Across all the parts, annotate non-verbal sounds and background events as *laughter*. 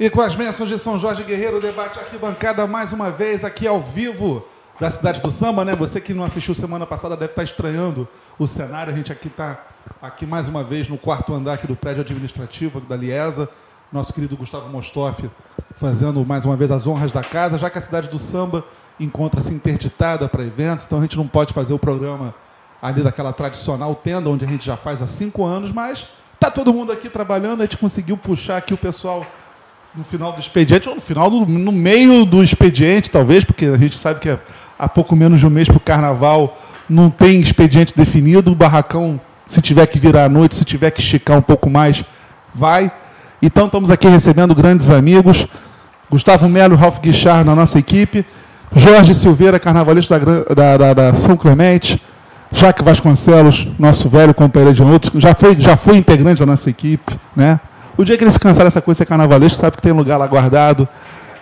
E com as bênçãos de São Jorge Guerreiro, debate arquibancada mais uma vez aqui ao vivo da cidade do samba, né? Você que não assistiu semana passada deve estar estranhando o cenário. A gente aqui está aqui mais uma vez no quarto andar aqui do prédio administrativo da Liesa. Nosso querido Gustavo Mostoff fazendo mais uma vez as honras da casa, já que a cidade do samba encontra-se interditada para eventos, então a gente não pode fazer o programa ali daquela tradicional tenda onde a gente já faz há cinco anos, mas tá todo mundo aqui trabalhando, a gente conseguiu puxar aqui o pessoal no final do expediente, ou no final do, no meio do expediente, talvez, porque a gente sabe que há pouco menos de um mês para o carnaval não tem expediente definido, o barracão, se tiver que virar à noite, se tiver que esticar um pouco mais, vai. Então estamos aqui recebendo grandes amigos. Gustavo Melo e Ralf Guichard na nossa equipe. Jorge Silveira, carnavalista da, da, da, da São Clemente. Jaque Vasconcelos, nosso velho companheiro de outros, já foi, já foi integrante da nossa equipe. Né? O dia que ele se cansar dessa coisa de ser carnavalista, sabe que tem lugar lá guardado.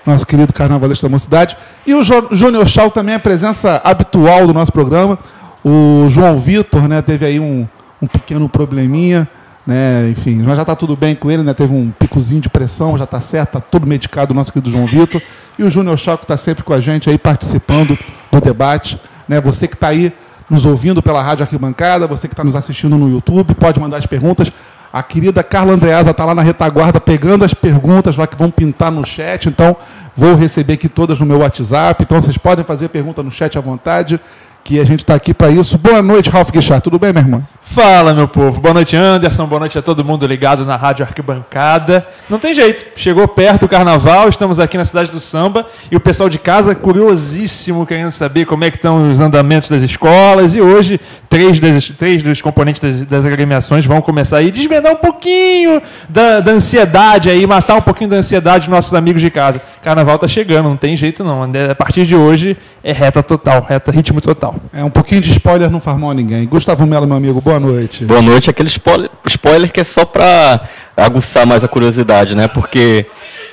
Nosso querido carnavalista da mocidade. E o Júnior Chau também é presença habitual do nosso programa. O João Vitor né, teve aí um, um pequeno probleminha. Né, enfim, mas já está tudo bem com ele, né, teve um picozinho de pressão, já está certo, está tudo medicado o nosso querido João Vitor. E o Júnior que está sempre com a gente aí participando do debate. Né, você que está aí nos ouvindo pela Rádio Arquibancada, você que está nos assistindo no YouTube, pode mandar as perguntas. A querida Carla Andreasa está lá na retaguarda pegando as perguntas lá que vão pintar no chat. Então, vou receber aqui todas no meu WhatsApp. Então, vocês podem fazer pergunta no chat à vontade que a gente está aqui para isso. Boa noite, Ralf Guichard. Tudo bem, meu irmão? Fala, meu povo. Boa noite, Anderson. Boa noite a todo mundo ligado na Rádio Arquibancada. Não tem jeito. Chegou perto o carnaval, estamos aqui na cidade do samba e o pessoal de casa curiosíssimo querendo saber como é que estão os andamentos das escolas e hoje três, das, três dos componentes das, das agremiações vão começar a desvendar um pouquinho da, da ansiedade aí, matar um pouquinho da ansiedade dos nossos amigos de casa. Carnaval está chegando, não tem jeito não. A partir de hoje é reta total, reta ritmo total. É, um pouquinho de spoiler não faz mal a ninguém. Gustavo Melo, meu amigo, boa noite. Boa noite. Aquele spoiler, spoiler que é só para aguçar mais a curiosidade, né? Porque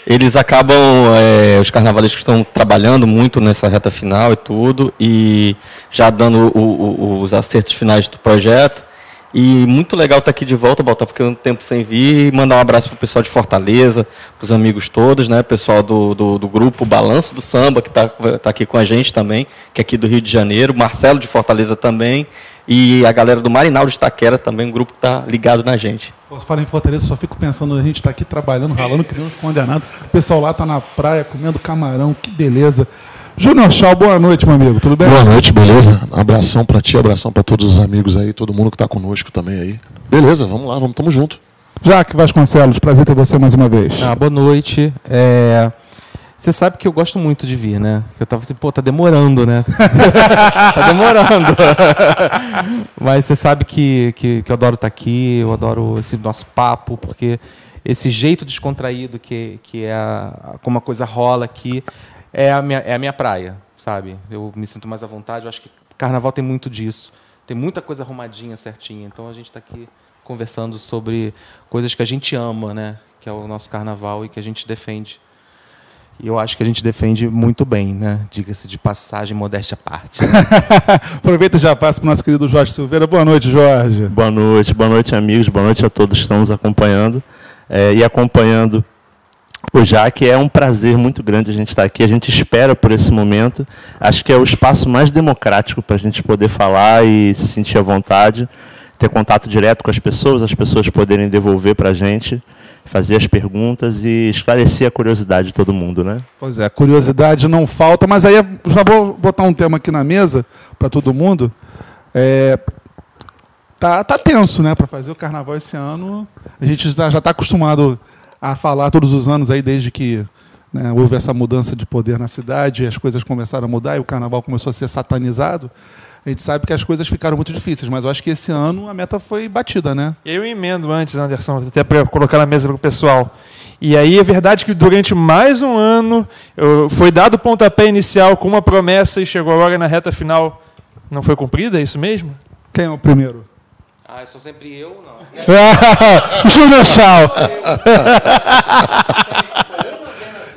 eles acabam, é, os carnavalistas estão trabalhando muito nessa reta final e tudo, e já dando o, o, os acertos finais do projeto. E muito legal estar aqui de volta, Baltar, porque um tempo sem vir. E mandar um abraço para o pessoal de Fortaleza, para os amigos todos, né? Pessoal do, do, do grupo Balanço do Samba, que está tá aqui com a gente também, que é aqui do Rio de Janeiro. Marcelo de Fortaleza também. E a galera do Marinaldo de Itaquera também, um grupo que está ligado na gente. Você fala em Fortaleza, só fico pensando, a gente está aqui trabalhando, ralando, criando condenados. O pessoal lá está na praia comendo camarão, que beleza. Júnior Chau, boa noite, meu amigo. Tudo bem? Boa noite, beleza? Abração para ti, abração para todos os amigos aí, todo mundo que está conosco também aí. Beleza, vamos lá, vamos, tamo junto. Jaque Vasconcelos, prazer ter você mais uma vez. Ah, boa noite. É... Você sabe que eu gosto muito de vir, né? Eu tava assim, pô, tá demorando, né? *laughs* tá demorando. *laughs* Mas você sabe que, que, que eu adoro estar tá aqui, eu adoro esse nosso papo, porque esse jeito descontraído que, que é a, como a coisa rola aqui é a minha, é a minha praia, sabe? Eu me sinto mais à vontade. Eu acho que carnaval tem muito disso. Tem muita coisa arrumadinha, certinha. Então a gente está aqui conversando sobre coisas que a gente ama, né? Que é o nosso carnaval e que a gente defende. E eu acho que a gente defende muito bem, né? Diga-se de passagem, modéstia à parte. *laughs* Aproveita e já passa para o nosso querido Jorge Silveira. Boa noite, Jorge. Boa noite, boa noite, amigos. Boa noite a todos que estão nos acompanhando. É, e acompanhando o Jaque. É um prazer muito grande a gente estar aqui. A gente espera por esse momento. Acho que é o espaço mais democrático para a gente poder falar e se sentir à vontade, ter contato direto com as pessoas, as pessoas poderem devolver para a gente, fazer as perguntas e esclarecer a curiosidade de todo mundo, né? Pois é, curiosidade não falta, mas aí já vou botar um tema aqui na mesa para todo mundo. É, tá, tá tenso, né, para fazer o carnaval esse ano. A gente já está acostumado a falar todos os anos aí desde que né, houve essa mudança de poder na cidade, as coisas começaram a mudar e o carnaval começou a ser satanizado. A gente sabe que as coisas ficaram muito difíceis, mas eu acho que esse ano a meta foi batida, né? Eu emendo antes, Anderson, até para colocar na mesa para o pessoal. E aí é verdade que durante mais um ano eu, foi dado o pontapé inicial com uma promessa e chegou agora na reta final. Não foi cumprida, é isso mesmo? Quem é o primeiro? Ah, sou sempre eu, não. *laughs* Júnior Chau.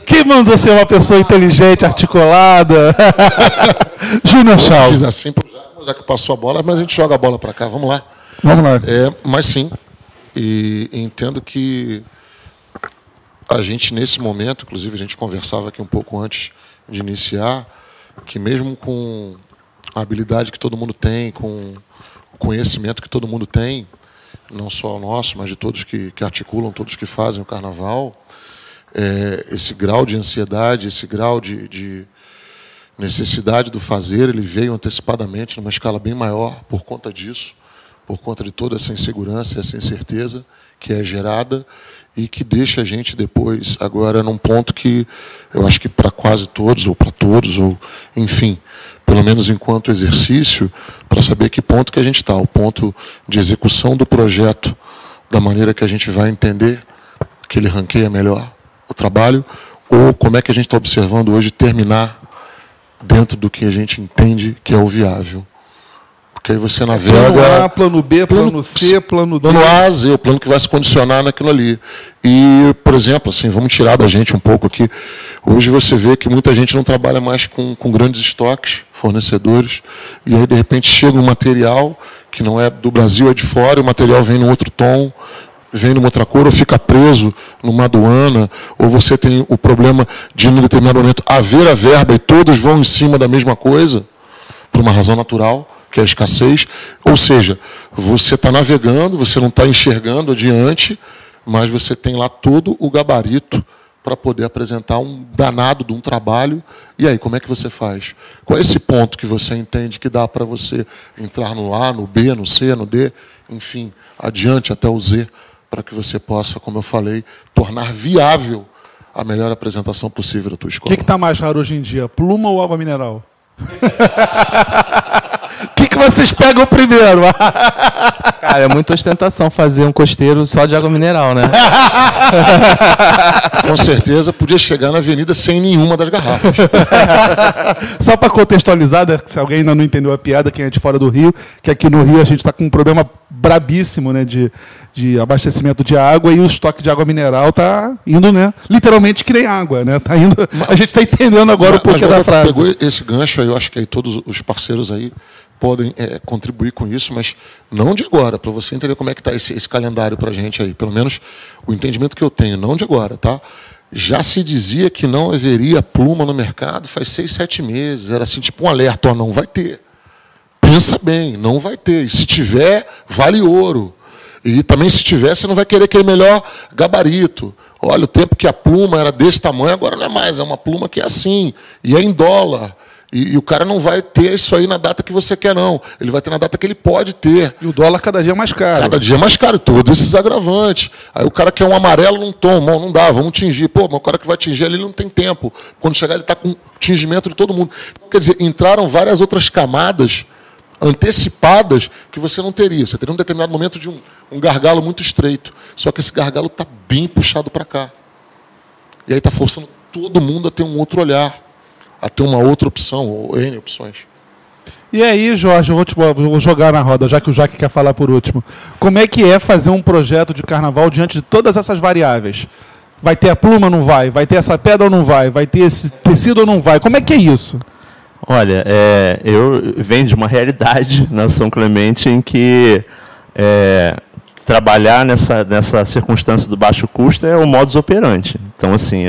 que mandou ser uma pessoa inteligente, articulada. *laughs* Júnior Chau. Fiz assim, já que passou a bola, mas a gente joga a bola para cá. Vamos lá. Vamos lá. É, mas sim, e entendo que a gente, nesse momento, inclusive a gente conversava aqui um pouco antes de iniciar, que mesmo com a habilidade que todo mundo tem, com o conhecimento que todo mundo tem, não só o nosso, mas de todos que, que articulam, todos que fazem o carnaval, é, esse grau de ansiedade, esse grau de, de necessidade do fazer, ele veio antecipadamente numa escala bem maior por conta disso, por conta de toda essa insegurança, essa incerteza que é gerada e que deixa a gente depois agora num ponto que eu acho que para quase todos ou para todos ou enfim, pelo menos enquanto exercício, para saber que ponto que a gente está, o ponto de execução do projeto da maneira que a gente vai entender que ele ranqueia melhor o trabalho ou como é que a gente está observando hoje terminar dentro do que a gente entende que é o viável. Porque aí você navega. Plano A, plano B, plano C, plano D. Plano A, Z, o plano que vai se condicionar naquilo ali. E, por exemplo, assim, vamos tirar da gente um pouco aqui. Hoje você vê que muita gente não trabalha mais com, com grandes estoques, fornecedores, e aí de repente chega um material que não é do Brasil, é de fora, e o material vem num outro tom, vem numa outra cor, ou fica preso numa aduana, ou você tem o problema de, em determinado momento, haver a verba e todos vão em cima da mesma coisa, por uma razão natural que é a escassez. Ou seja, você está navegando, você não está enxergando adiante, mas você tem lá todo o gabarito para poder apresentar um danado de um trabalho. E aí, como é que você faz? Qual é esse ponto que você entende que dá para você entrar no A, no B, no C, no D, enfim, adiante até o Z, para que você possa, como eu falei, tornar viável a melhor apresentação possível da tua O escola? que está mais raro hoje em dia? Pluma ou água mineral? *laughs* O vocês pegam primeiro? *laughs* Cara, é muita ostentação fazer um costeiro só de água mineral, né? Com certeza podia chegar na avenida sem nenhuma das garrafas. *laughs* Só para contextualizar, né, se alguém ainda não entendeu a piada, quem é de fora do Rio, que aqui no Rio a gente está com um problema brabíssimo né, de, de abastecimento de água e o estoque de água mineral está indo, né? Literalmente que nem água, né? Tá indo, a gente está entendendo agora o porquê Mas, da frase. pegou esse gancho aí, eu acho que aí todos os parceiros aí podem é, contribuir com isso, mas não de agora, para você entender como é que está esse, esse calendário para a gente aí. Pelo menos o entendimento que eu tenho, não de agora, tá? Já se dizia que não haveria pluma no mercado faz seis, sete meses. Era assim, tipo um alerta, ó, não vai ter. Pensa bem, não vai ter. E se tiver, vale ouro. E também se tiver, você não vai querer aquele melhor gabarito. Olha, o tempo que a pluma era desse tamanho, agora não é mais. É uma pluma que é assim. E é em dólar. E, e o cara não vai ter isso aí na data que você quer, não. Ele vai ter na data que ele pode ter. E o dólar cada dia mais caro. Cada dia é mais caro, todos esses agravantes. Aí o cara quer um amarelo num tom, não, não dá, vamos tingir. Pô, mas o cara que vai tingir ali ele não tem tempo. Quando chegar, ele está com tingimento de todo mundo. Então, quer dizer, entraram várias outras camadas antecipadas que você não teria. Você teria um determinado momento de um, um gargalo muito estreito. Só que esse gargalo está bem puxado para cá. E aí está forçando todo mundo a ter um outro olhar, a ter uma outra opção, ou N opções. E aí, Jorge, eu vou, te, vou jogar na roda, já que o Jaque quer falar por último. Como é que é fazer um projeto de carnaval diante de todas essas variáveis? Vai ter a pluma ou não vai? Vai ter essa pedra ou não vai? Vai ter esse tecido ou não vai? Como é que é isso? Olha, é, eu venho de uma *laughs* realidade na São Clemente em que é, trabalhar nessa, nessa circunstância do baixo custo é o modus operandi. Então, assim,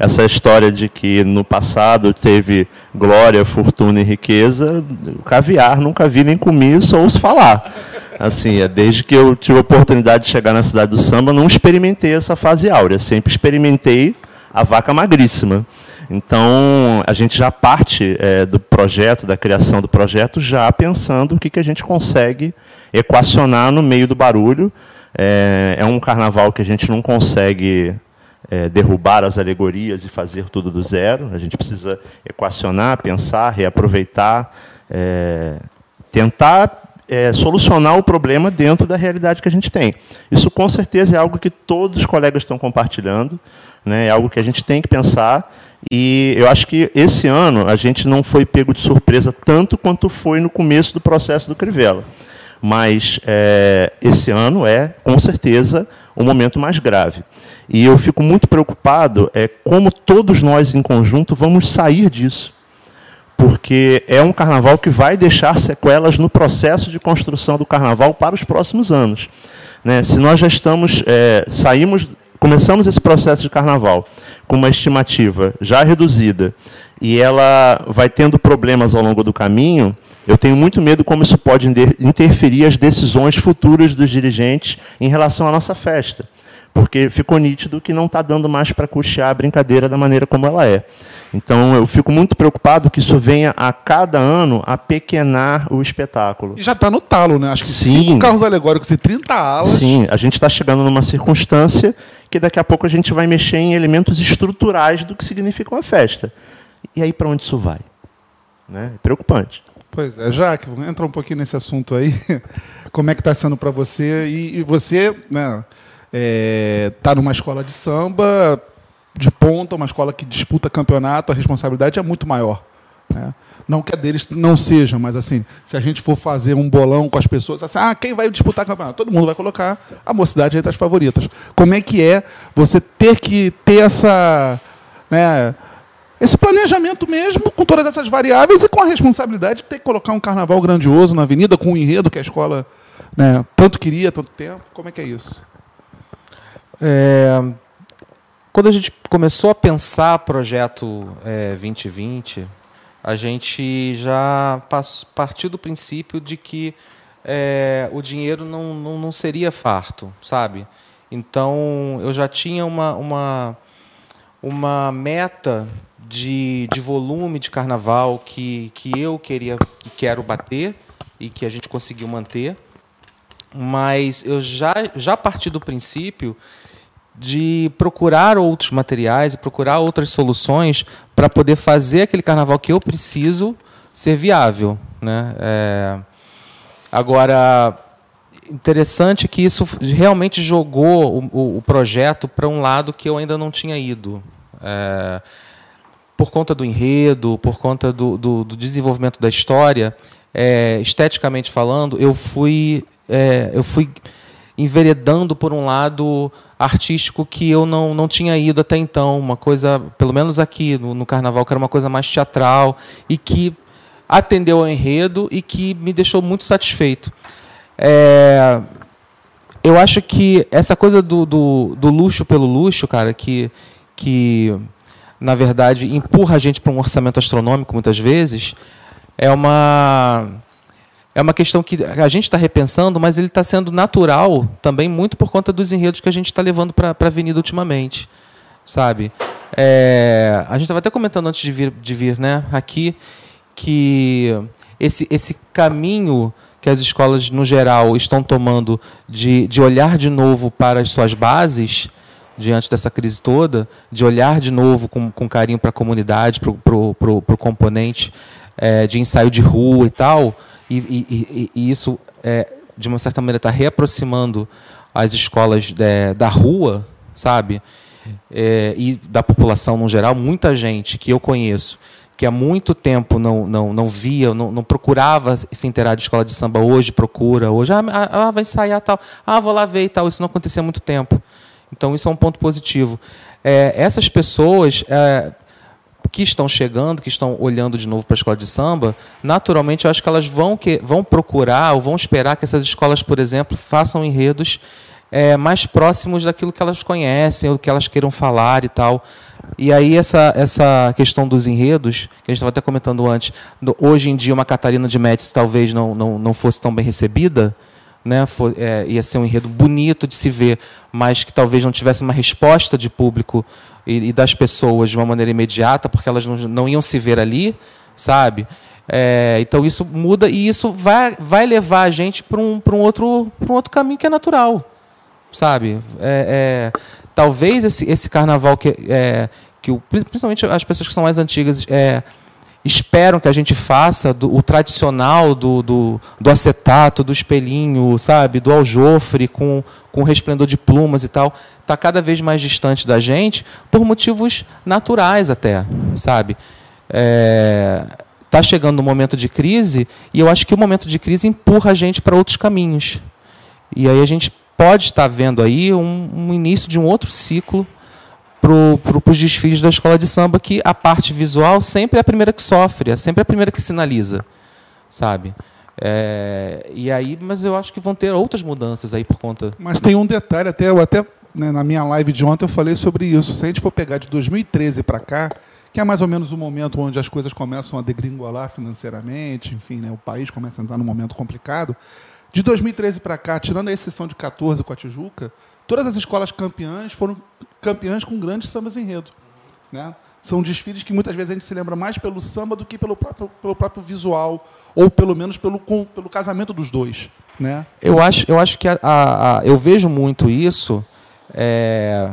essa história de que no passado teve glória, fortuna e riqueza, caviar nunca vi nem comi, só ouço falar. Assim, é, desde que eu tive a oportunidade de chegar na cidade do samba, não experimentei essa fase áurea, sempre experimentei a vaca magríssima. Então, a gente já parte é, do projeto, da criação do projeto, já pensando o que, que a gente consegue equacionar no meio do barulho. É, é um carnaval que a gente não consegue é, derrubar as alegorias e fazer tudo do zero. A gente precisa equacionar, pensar, reaproveitar, é, tentar é, solucionar o problema dentro da realidade que a gente tem. Isso, com certeza, é algo que todos os colegas estão compartilhando, né? é algo que a gente tem que pensar. E eu acho que esse ano a gente não foi pego de surpresa tanto quanto foi no começo do processo do Crivella. Mas é, esse ano é, com certeza, o momento mais grave. E eu fico muito preocupado é como todos nós, em conjunto, vamos sair disso porque é um carnaval que vai deixar sequelas no processo de construção do carnaval para os próximos anos. Né? Se nós já estamos, é, saímos começamos esse processo de carnaval com uma estimativa já reduzida e ela vai tendo problemas ao longo do caminho, eu tenho muito medo como isso pode interferir as decisões futuras dos dirigentes em relação à nossa festa. Porque ficou nítido que não está dando mais para custear a brincadeira da maneira como ela é. Então eu fico muito preocupado que isso venha a cada ano a pequenar o espetáculo. E já está no talo, né? Acho que Sim. cinco carros alegóricos e 30 alas. Sim, a gente está chegando numa circunstância que daqui a pouco a gente vai mexer em elementos estruturais do que significa uma festa. E aí para onde isso vai? Né? É preocupante. Pois é, Jaque, entra um pouquinho nesse assunto aí. *laughs* Como é que está sendo para você? E, e você, né, está numa escola de samba de ponta, uma escola que disputa campeonato, a responsabilidade é muito maior. Né? Não que a deles não seja, mas assim, se a gente for fazer um bolão com as pessoas, assim, ah, quem vai disputar campeonato? Todo mundo vai colocar a mocidade entre as favoritas. Como é que é você ter que ter essa, né, esse planejamento mesmo, com todas essas variáveis e com a responsabilidade de ter que colocar um carnaval grandioso na avenida, com o um enredo que a escola né, tanto queria, tanto tempo? Como é que é isso? É, quando a gente começou a pensar projeto é, 2020, a gente já partiu do princípio de que é, o dinheiro não, não, não, seria farto, sabe? Então, eu já tinha uma, uma, uma meta de, de volume de carnaval que, que eu queria que quero bater e que a gente conseguiu manter. Mas eu já, já parti do princípio de procurar outros materiais, procurar outras soluções para poder fazer aquele carnaval que eu preciso ser viável. Né? É... Agora, interessante que isso realmente jogou o, o projeto para um lado que eu ainda não tinha ido. É... Por conta do enredo, por conta do, do, do desenvolvimento da história, é, esteticamente falando, eu fui, é, eu fui enveredando por um lado artístico que eu não, não tinha ido até então. Uma coisa, pelo menos aqui no, no carnaval, que era uma coisa mais teatral e que atendeu ao enredo e que me deixou muito satisfeito. É, eu acho que essa coisa do, do, do, luxo pelo luxo, cara, que, que na verdade empurra a gente para um orçamento astronômico muitas vezes, é uma é uma questão que a gente está repensando, mas ele está sendo natural também muito por conta dos enredos que a gente está levando para a Avenida ultimamente, sabe? É, a gente estava até comentando antes de vir, de vir né, aqui que esse, esse caminho que as escolas, no geral, estão tomando de, de olhar de novo para as suas bases, diante dessa crise toda, de olhar de novo com, com carinho para a comunidade, para o componente é, de ensaio de rua e tal, e, e, e isso, é, de uma certa maneira, está reaproximando as escolas de, é, da rua, sabe? É, e da população no geral, muita gente que eu conheço, que há muito tempo não, não, não via, não, não procurava se inteirar de escola de samba, hoje procura, hoje, ah, ah, ah, vai ensaiar tal, ah, vou lá ver e tal, isso não acontecia há muito tempo. Então, isso é um ponto positivo. É, essas pessoas é, que estão chegando, que estão olhando de novo para a escola de samba, naturalmente eu acho que elas vão, que, vão procurar ou vão esperar que essas escolas, por exemplo, façam enredos é, mais próximos daquilo que elas conhecem, ou que elas queiram falar e tal. E aí essa, essa questão dos enredos, que a gente estava até comentando antes, do, hoje em dia uma Catarina de Médici talvez não, não, não fosse tão bem recebida, né, for, é, ia ser um enredo bonito de se ver, mas que talvez não tivesse uma resposta de público e, e das pessoas de uma maneira imediata, porque elas não, não iam se ver ali, sabe? É, então isso muda e isso vai, vai levar a gente para um, um, outro, um outro caminho que é natural, sabe? É, é, talvez esse, esse carnaval que, é, que o, principalmente as pessoas que são mais antigas é, esperam que a gente faça do, o tradicional do, do, do, acetato, do espelhinho, sabe, do aljofre com, com resplendor de plumas e tal, está cada vez mais distante da gente por motivos naturais até, sabe? É, tá chegando um momento de crise e eu acho que o momento de crise empurra a gente para outros caminhos. E aí a gente pode estar vendo aí um, um início de um outro ciclo para os desfiles da escola de samba que a parte visual sempre é a primeira que sofre, é sempre a primeira que sinaliza, sabe? É, e aí, mas eu acho que vão ter outras mudanças aí por conta. Mas tem um detalhe, até eu até né, na minha live de ontem eu falei sobre isso. Se a gente for pegar de 2013 para cá, que é mais ou menos o momento onde as coisas começam a degringolar financeiramente, enfim, né, o país começa a entrar num momento complicado. De 2013 para cá, tirando a exceção de 14 com a Tijuca, todas as escolas campeãs foram campeãs com grandes sambas enredo. Né? São desfiles que muitas vezes a gente se lembra mais pelo samba do que pelo próprio, pelo próprio visual, ou pelo menos pelo, com, pelo casamento dos dois. Né? Eu acho, eu acho que a, a, a, eu vejo muito isso, é,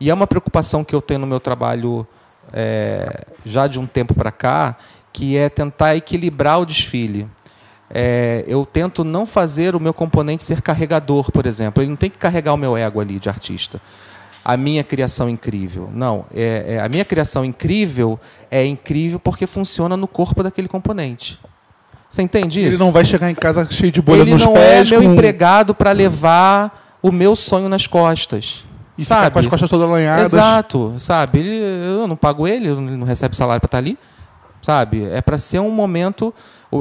e é uma preocupação que eu tenho no meu trabalho é, já de um tempo para cá, que é tentar equilibrar o desfile. É, eu tento não fazer o meu componente ser carregador, por exemplo. Ele não tem que carregar o meu ego ali de artista a minha criação incrível. Não, é, é, a minha criação incrível é incrível porque funciona no corpo daquele componente. Você entende isso? Ele não vai chegar em casa cheio de bolha Ele nos não pés. é meu com- empregado para levar o meu sonho nas costas. E ficar sabe? com as costas todas lanhadas. Exato, sabe? Ele, eu não pago ele, ele não recebe salário para estar ali, sabe? É para ser um momento.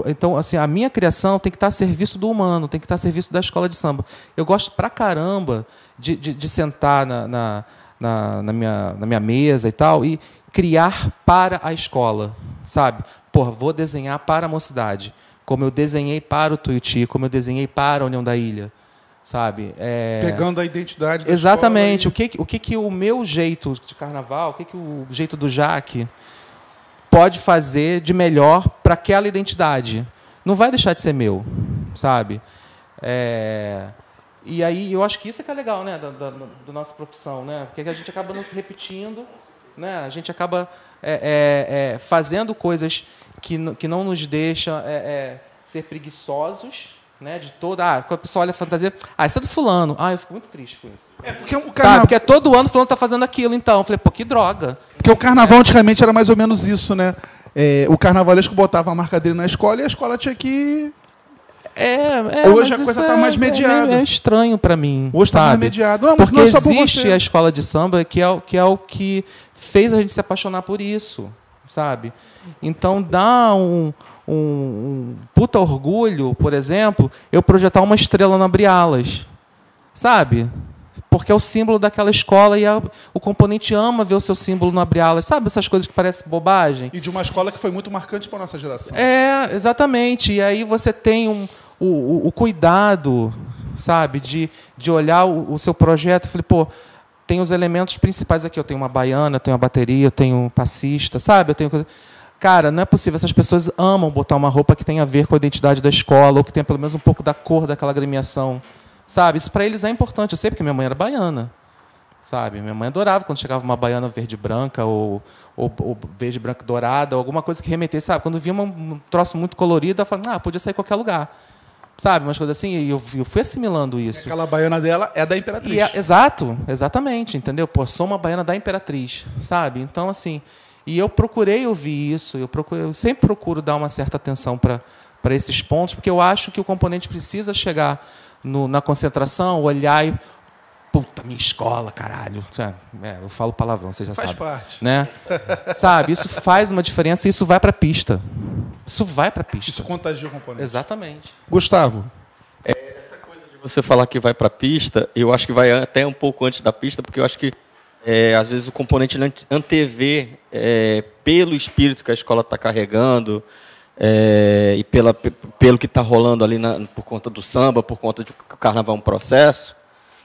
Então, assim, a minha criação tem que estar a serviço do humano, tem que estar a serviço da escola de samba. Eu gosto pra caramba de, de, de sentar na, na, na, na minha, na minha mesa e tal e criar para a escola, sabe? Porra, vou desenhar para a mocidade, como eu desenhei para o Tuiuti, como eu desenhei para a União da Ilha, sabe? É... Pegando a identidade da Exatamente. O que, o que que o meu jeito de carnaval, o que, que o jeito do Jaque pode fazer de melhor para aquela identidade? Não vai deixar de ser meu, sabe? É, E aí eu acho que isso é que é legal, né, da, da, da nossa profissão, né? Porque a gente acaba não se repetindo, né? A gente acaba é, é, é, fazendo coisas que, n- que não nos deixam é, é, ser preguiçosos, né? De toda, ah, quando a pessoa olha a fantasia, ah, isso é do fulano. Ah, eu fico muito triste com isso. É porque o, Sabe? carna... Porque todo ano fulano tá fazendo aquilo, então. Eu falei, pô, que droga. Porque o carnaval antigamente era mais ou menos isso, né? É, o carnavalesco botava a marca dele na escola e a escola tinha que. É, é, Hoje a coisa isso tá é- mais mediada. É, meio- é estranho para mim. Hoje está mais mediado. Não, Porque não é só por existe a escola de samba que é, o- que é o que fez a gente se apaixonar por isso, sabe? Então dá um, um, um puta orgulho, por exemplo, eu projetar uma estrela na Brialas, sabe? Porque é o símbolo daquela escola e a- o componente ama ver o seu símbolo no Abrialas. Sabe essas coisas que parecem bobagem? E de uma escola que foi muito marcante para nossa geração. É, exatamente. E aí você tem um, o, o- o cuidado, sabe, de, de olhar o, o seu projeto. Eu falei, pô, tem os elementos principais aqui. Eu tenho uma baiana, eu tenho uma bateria, eu tenho um passista, sabe? Eu tenho coisa... Cara, não é possível. Essas pessoas amam botar uma roupa que tenha a ver com a identidade da escola, ou que tenha pelo menos um pouco da cor daquela agremiação. Sabe? Isso para eles é importante. Eu sei porque minha mãe era baiana. Sabe? Minha mãe adorava quando chegava uma baiana verde branca ou, ou, ou verde branca dourada, ou alguma coisa que remetesse, sabe? Quando via um troço muito colorido, ela falava, ah, podia sair qualquer lugar. Sabe? Umas coisas assim, e eu, eu fui assimilando isso. Aquela baiana dela é da Imperatriz. É- exato, exatamente, entendeu? Pô, sou uma baiana da Imperatriz, sabe? Então, assim, e eu procurei ouvir isso, eu, procurei, eu sempre procuro dar uma certa atenção para esses pontos, porque eu acho que o componente precisa chegar no- na concentração, olhar e. Puta, minha escola, caralho. É, eu falo palavrão, você já Faz sabe. parte. Né? *laughs* sabe? Isso faz uma diferença e isso vai para a pista. Isso vai para a pista. Isso contagia o componente. Exatamente. Gustavo, de você falar que vai para a pista, eu acho que vai até um pouco antes da pista, porque eu acho que é, às vezes o componente antevê é, pelo espírito que a escola está carregando é, e pela, pe- pelo que está rolando ali na- por conta do samba, por conta de que o carnaval é um processo.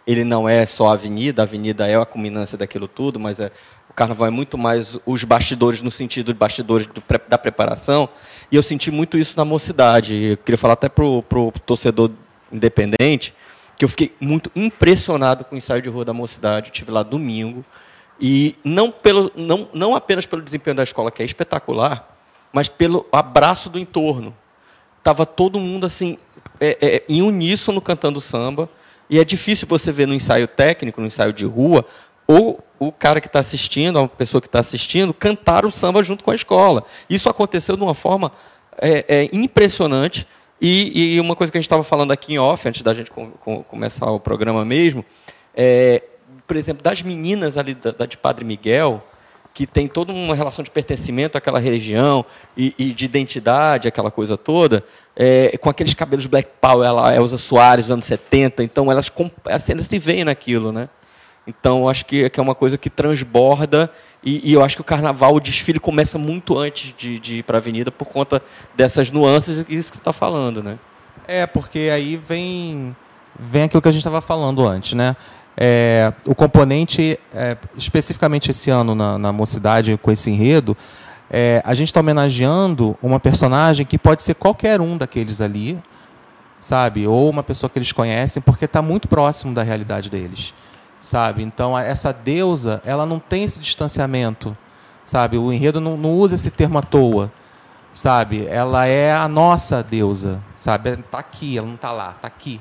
Ele não é só a avenida, a avenida é a culminância daquilo tudo, mas é, o carnaval é muito mais os bastidores no sentido de bastidores do da preparação. E eu senti muito isso na mocidade. Eu queria falar até para o torcedor independente que eu fiquei muito impressionado com o ensaio de rua da mocidade. Eu estive lá domingo. E não, pelo, não, não apenas pelo desempenho da escola, que é espetacular, mas pelo abraço do entorno. Estava todo mundo assim, é, é, em uníssono cantando samba. E é difícil você ver no ensaio técnico, no ensaio de rua, ou o cara que está assistindo, a pessoa que está assistindo, cantar o samba junto com a escola. Isso aconteceu de uma forma é, é, impressionante. E, e uma coisa que a gente estava falando aqui em off, antes da gente com- com- começar o programa mesmo, é, por exemplo, das meninas ali da, da de Padre Miguel, que tem toda uma relação de pertencimento àquela região e, e de identidade, aquela coisa toda, é, com aqueles cabelos Black Power, ela, Elza Soares, anos 70, então elas, com- elas se veem naquilo, né? Então, acho que, que é uma coisa que transborda e, e, eu acho que o carnaval, o desfile começa muito antes de, de ir para a avenida por conta dessas nuances e isso que você está falando, né? É, porque aí vem, vem aquilo que a gente estava falando antes, né? É, o componente, é, especificamente esse ano na, na mocidade, com esse enredo, é, a gente está homenageando uma personagem que pode ser qualquer um daqueles ali, sabe? Ou uma pessoa que eles conhecem, porque está muito próximo da realidade deles sabe? Então essa deusa, ela não tem esse distanciamento, sabe? O enredo não, não usa esse termo à toa, sabe? Ela é a nossa deusa, sabe? Está aqui, ela não está lá, está aqui,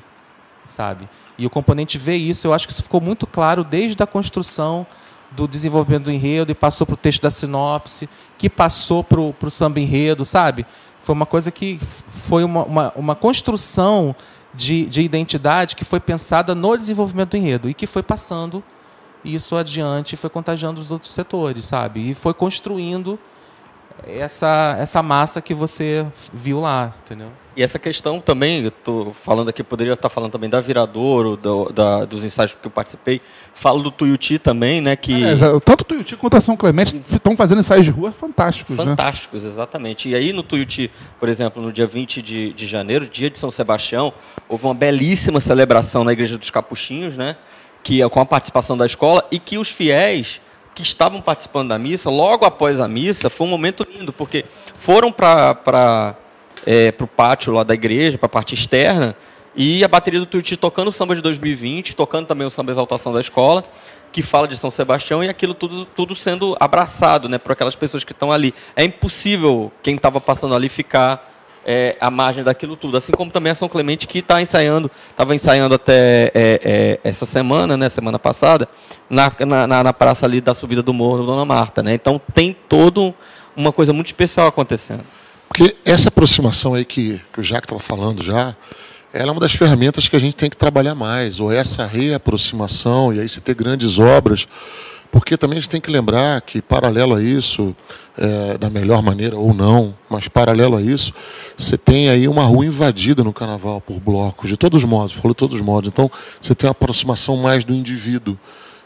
sabe? E o componente vê isso, eu acho que isso ficou muito claro desde a construção do desenvolvimento do enredo e passou para o texto da sinopse, que passou para o samba enredo, sabe? Foi uma coisa que foi uma, uma, uma construção de, de identidade que foi pensada no desenvolvimento do enredo e que foi passando isso adiante, foi contagiando os outros setores, sabe? E foi construindo essa, essa massa que você viu lá, entendeu? E essa questão também, eu estou falando aqui, poderia estar falando também da Viradouro, do, da, dos ensaios que eu participei. Falo do Tuiuti também, né? Que... É, tanto o Tuiuti quanto a São Clemente estão fazendo ensaios de rua fantásticos. Né? Fantásticos, né? exatamente. E aí no Tuiuti, por exemplo, no dia 20 de, de janeiro, dia de São Sebastião, houve uma belíssima celebração na Igreja dos Capuchinhos, né? Que é com a participação da escola e que os fiéis que estavam participando da missa, logo após a missa, foi um momento lindo, porque foram para é, o pátio lá da igreja, para a parte externa, e a bateria do Tuti tocando o samba de 2020, tocando também o samba Exaltação da Escola, que fala de São Sebastião, e aquilo tudo, tudo sendo abraçado né, por aquelas pessoas que estão ali. É impossível quem estava passando ali ficar é, à margem daquilo tudo. Assim como também a São Clemente, que está ensaiando, estava ensaiando até é, é, essa semana, né, semana passada, na, na, na, praça ali da subida do morro, Dona Marta. Né? Então tem todo uma coisa muito especial acontecendo. Porque essa aproximação aí que, que o Jacques estava falando já, ela é uma das ferramentas que a gente tem que trabalhar mais, ou essa reaproximação, e aí se ter grandes obras, porque também a gente tem que lembrar que, paralelo a isso, é, da melhor maneira ou não, mas paralelo a isso, você tem aí uma rua invadida no carnaval por blocos, de todos os modos, falou todos os modos. Então, você tem uma aproximação mais do indivíduo.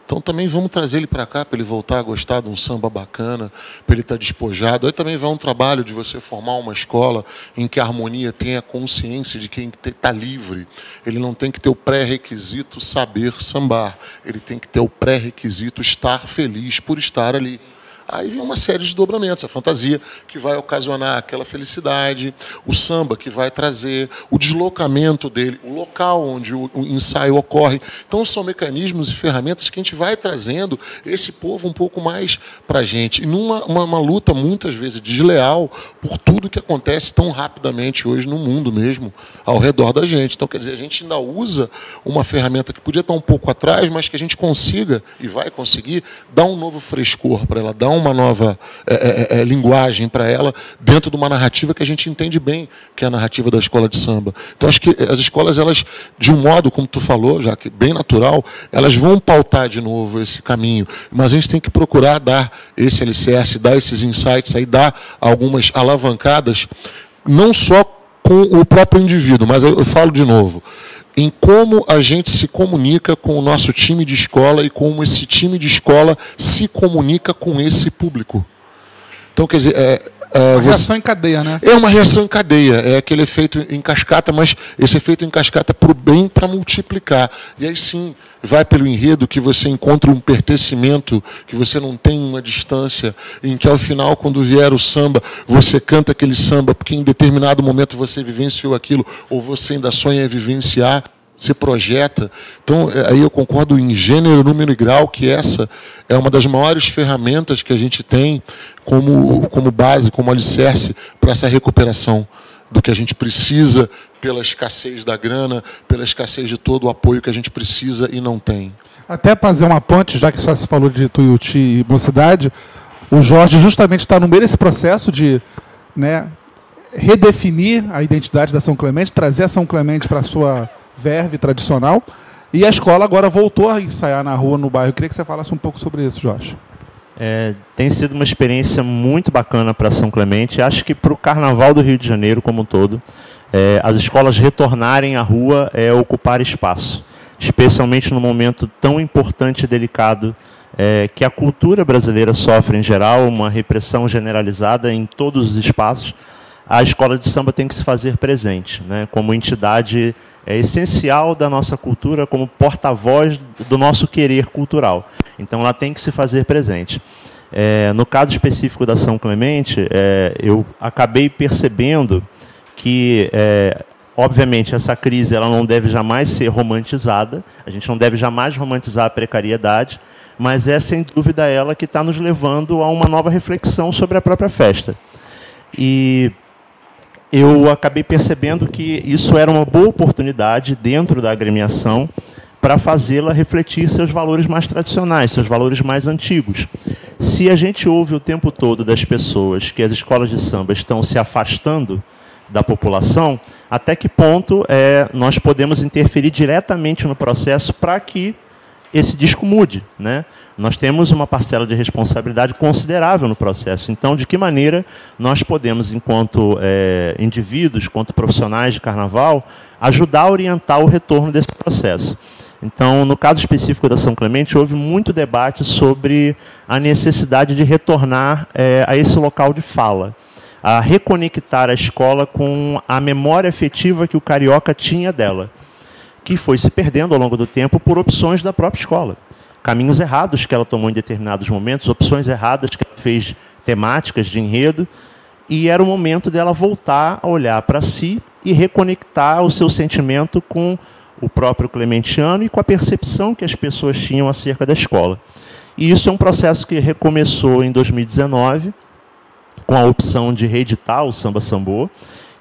Então também vamos trazer ele para cá para ele voltar a gostar de um samba bacana, para ele estar tá despojado. Aí também vai um trabalho de você formar uma escola em que a harmonia tenha consciência de quem está livre. Ele não tem que ter o pré-requisito saber sambar. Ele tem que ter o pré-requisito estar feliz por estar ali. Aí vem uma série de dobramentos, a fantasia que vai ocasionar aquela felicidade, o samba que vai trazer, o deslocamento dele, o local onde o, ensaio ocorre. Então são mecanismos e ferramentas que a gente vai trazendo esse povo um pouco mais para a gente. E numa uma, uma luta muitas vezes desleal por tudo que acontece tão rapidamente hoje no mundo mesmo, ao redor da gente. Então, quer dizer, a gente ainda usa uma ferramenta que podia estar um pouco atrás, mas que a gente consiga, e vai conseguir, dar um novo frescor para ela, dar uma nova é, é, é, é linguagem para ela dentro de uma narrativa que a gente entende bem, que é a narrativa da escola de samba. Então acho que as escolas, elas, de um modo, como tu falou, já que bem natural, elas vão pautar de novo esse caminho. Mas a gente tem que procurar dar esse alicerce, dar esses insights aí, dar algumas alavancadas, não só com o próprio indivíduo, mas eu, eu falo de novo em como a gente se comunica com o nosso time de escola e como esse time de escola se comunica com esse público. Então, quer dizer, é, é, uma você... reação em cadeia, né? É uma reação em cadeia, é aquele efeito em cascata, mas esse efeito em cascata para o bem, para multiplicar. E aí sim, vai pelo enredo que você encontra um pertencimento, que você não tem uma distância, em que ao final, quando vier o samba, você canta aquele samba, porque em determinado momento você vivenciou aquilo, ou você ainda sonha vivenciar se projeta. Então, é, aí eu concordo em gênero, número e grau que essa é uma das maiores ferramentas que a gente tem como, como base, como alicerce para essa recuperação do que a gente precisa pela escassez da grana, pela escassez de todo o apoio que a gente precisa e não tem. Até fazer uma ponte, já que só se falou de Tuiuti e Mocidade, o Jorge justamente está no meio desse processo de né, redefinir a identidade da São Clemente, trazer a São Clemente para a sua verve tradicional. E a escola agora voltou a ensaiar na rua, no bairro. Eu queria que você falasse um pouco sobre isso, Jorge. É, tem sido uma experiência muito bacana para São Clemente. Acho que para o Carnaval do Rio de Janeiro como um todo, é, as escolas retornarem à rua é ocupar espaço. especialmente num momento tão importante e delicado é, que a cultura brasileira sofre em geral, uma repressão generalizada em todos os espaços, a escola de samba tem que se fazer presente, né, como entidade é, essencial da nossa cultura, como porta-voz do nosso querer cultural. Então, ela tem que se fazer presente. É, no caso específico da São Clemente, é, eu acabei percebendo que, é, obviamente, essa crise ela não deve jamais ser romantizada, a gente não deve jamais romantizar a precariedade, mas é, sem dúvida, ela que está nos levando a uma nova reflexão sobre a própria festa. E eu acabei percebendo que isso era uma boa oportunidade dentro da agremiação para fazê-la refletir seus valores mais tradicionais, seus valores mais antigos. Se a gente ouve o tempo todo das pessoas que as escolas de samba estão se afastando da população, até que ponto é, nós podemos interferir diretamente no processo para que esse disco mude. Né? Nós temos uma parcela de responsabilidade considerável no processo. Então, de que maneira nós podemos, enquanto é, indivíduos, enquanto profissionais de carnaval, ajudar a orientar o retorno desse processo? Então, no caso específico da São Clemente, houve muito debate sobre a necessidade de retornar é, a esse local de fala, a reconectar a escola com a memória afetiva que o carioca tinha dela que foi se perdendo ao longo do tempo por opções da própria escola. Caminhos errados que ela tomou em determinados momentos, opções erradas que ela fez temáticas de enredo, e era o momento dela voltar a olhar para si e reconectar o seu sentimento com o próprio Clementiano e com a percepção que as pessoas tinham acerca da escola. E isso é um processo que recomeçou em 2019, com a opção de reeditar o Samba Sambô,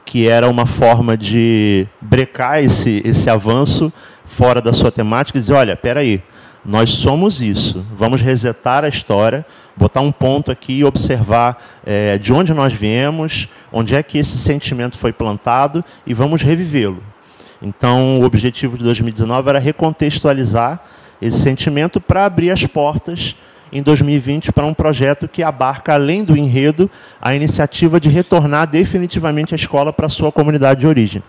que era uma forma de brecar esse, esse avanço fora da sua temática e dizer, olha, peraí, nós somos isso, vamos resetar a história, botar um ponto aqui e observar é, de onde nós viemos, onde é que esse sentimento foi plantado e vamos revivê-lo. Então, o objetivo de 2019 era recontextualizar esse sentimento para abrir as portas em 2020 para um projeto que abarca, além do enredo, a iniciativa de retornar definitivamente a escola para a sua comunidade de origem.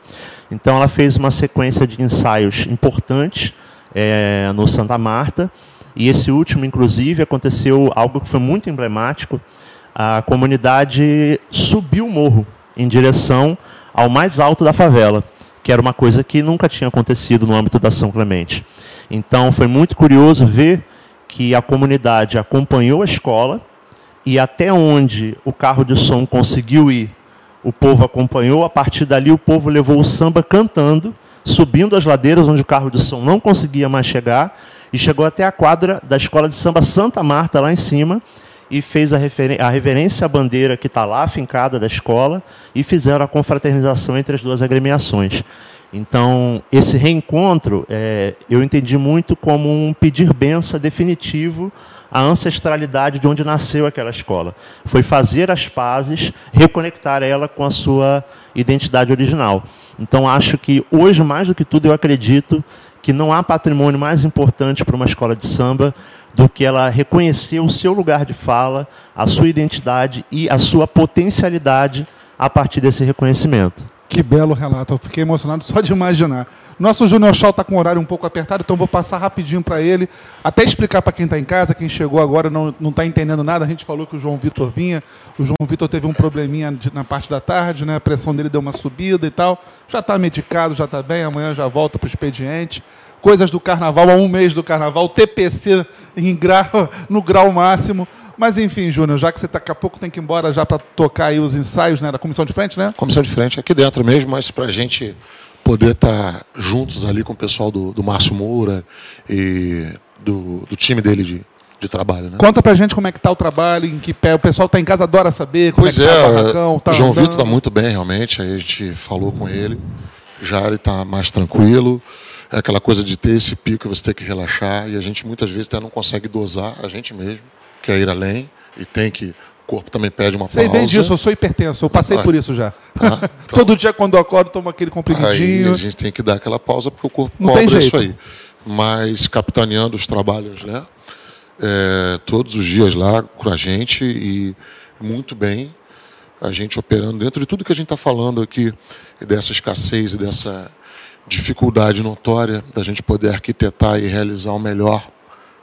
Então, ela fez uma sequência de ensaios importantes é, no Santa Marta, e esse último, inclusive, aconteceu algo que foi muito emblemático. A comunidade subiu o morro em direção ao mais alto da favela, que era uma coisa que nunca tinha acontecido no âmbito da São Clemente. Então, foi muito curioso ver que a comunidade acompanhou a escola e até onde o carro de som conseguiu ir, o povo acompanhou. A partir dali, o povo levou o samba cantando, subindo as ladeiras onde o carro de som não conseguia mais chegar, e chegou até a quadra da escola de samba Santa Marta, lá em cima, e fez a, a reverência à bandeira que está lá, fincada da escola, e fizeram a confraternização entre as duas agremiações. Então, esse reencontro é, eu entendi muito como um pedir benção definitivo à ancestralidade de onde nasceu aquela escola. Foi fazer as pazes, reconectar ela com a sua identidade original. Então, acho que hoje, mais do que tudo, eu acredito que não há patrimônio mais importante para uma escola de samba do que ela reconhecer o seu lugar de fala, a sua identidade e a sua potencialidade a partir desse reconhecimento. Que belo relato, eu fiquei emocionado só de imaginar. Nosso Júnior Shaw está com o horário um pouco apertado, então vou passar rapidinho para ele, até explicar para quem está em casa, quem chegou agora não está entendendo nada. A gente falou que o João Vitor vinha, o João Vitor teve um probleminha de, na parte da tarde, né? a pressão dele deu uma subida e tal. Já está medicado, já está bem, amanhã já volta para o expediente coisas do carnaval, a um mês do carnaval, TPC em grau, no grau máximo. Mas enfim, Júnior, já que você daqui a pouco tem que ir embora já para tocar aí os ensaios né, da comissão de frente, né? Comissão de frente, aqui dentro mesmo, mas para a gente poder estar tá juntos ali com o pessoal do, do Márcio Moura e do, do time dele de, de trabalho. Né? Conta pra gente como é que tá o trabalho, em que pé. O pessoal tá em casa adora saber como pois é que tá é, o barracão. Tá João Vitor está muito bem, realmente. Aí a gente falou com ele. Já ele está mais tranquilo é aquela coisa de ter esse pico e você ter que relaxar. E a gente muitas vezes até não consegue dosar, a gente mesmo, quer ir além e tem que. O corpo também pede uma Sei pausa. bem disso, eu sou hipertenso, eu passei Ah. por isso já. Ah, *laughs* então. Todo dia quando eu acordo, tomo aquele Aí comprimidinho. a gente tem que dar aquela pausa porque o corpo Não tem cobra jeito. isso aí. Mas capitaneando os trabalhos, né? É, todos os dias lá com a gente e muito bem. A gente operando dentro de tudo que a gente está falando aqui, e dessa escassez e dessa dificuldade notória da gente poder arquitetar e realizar o melhor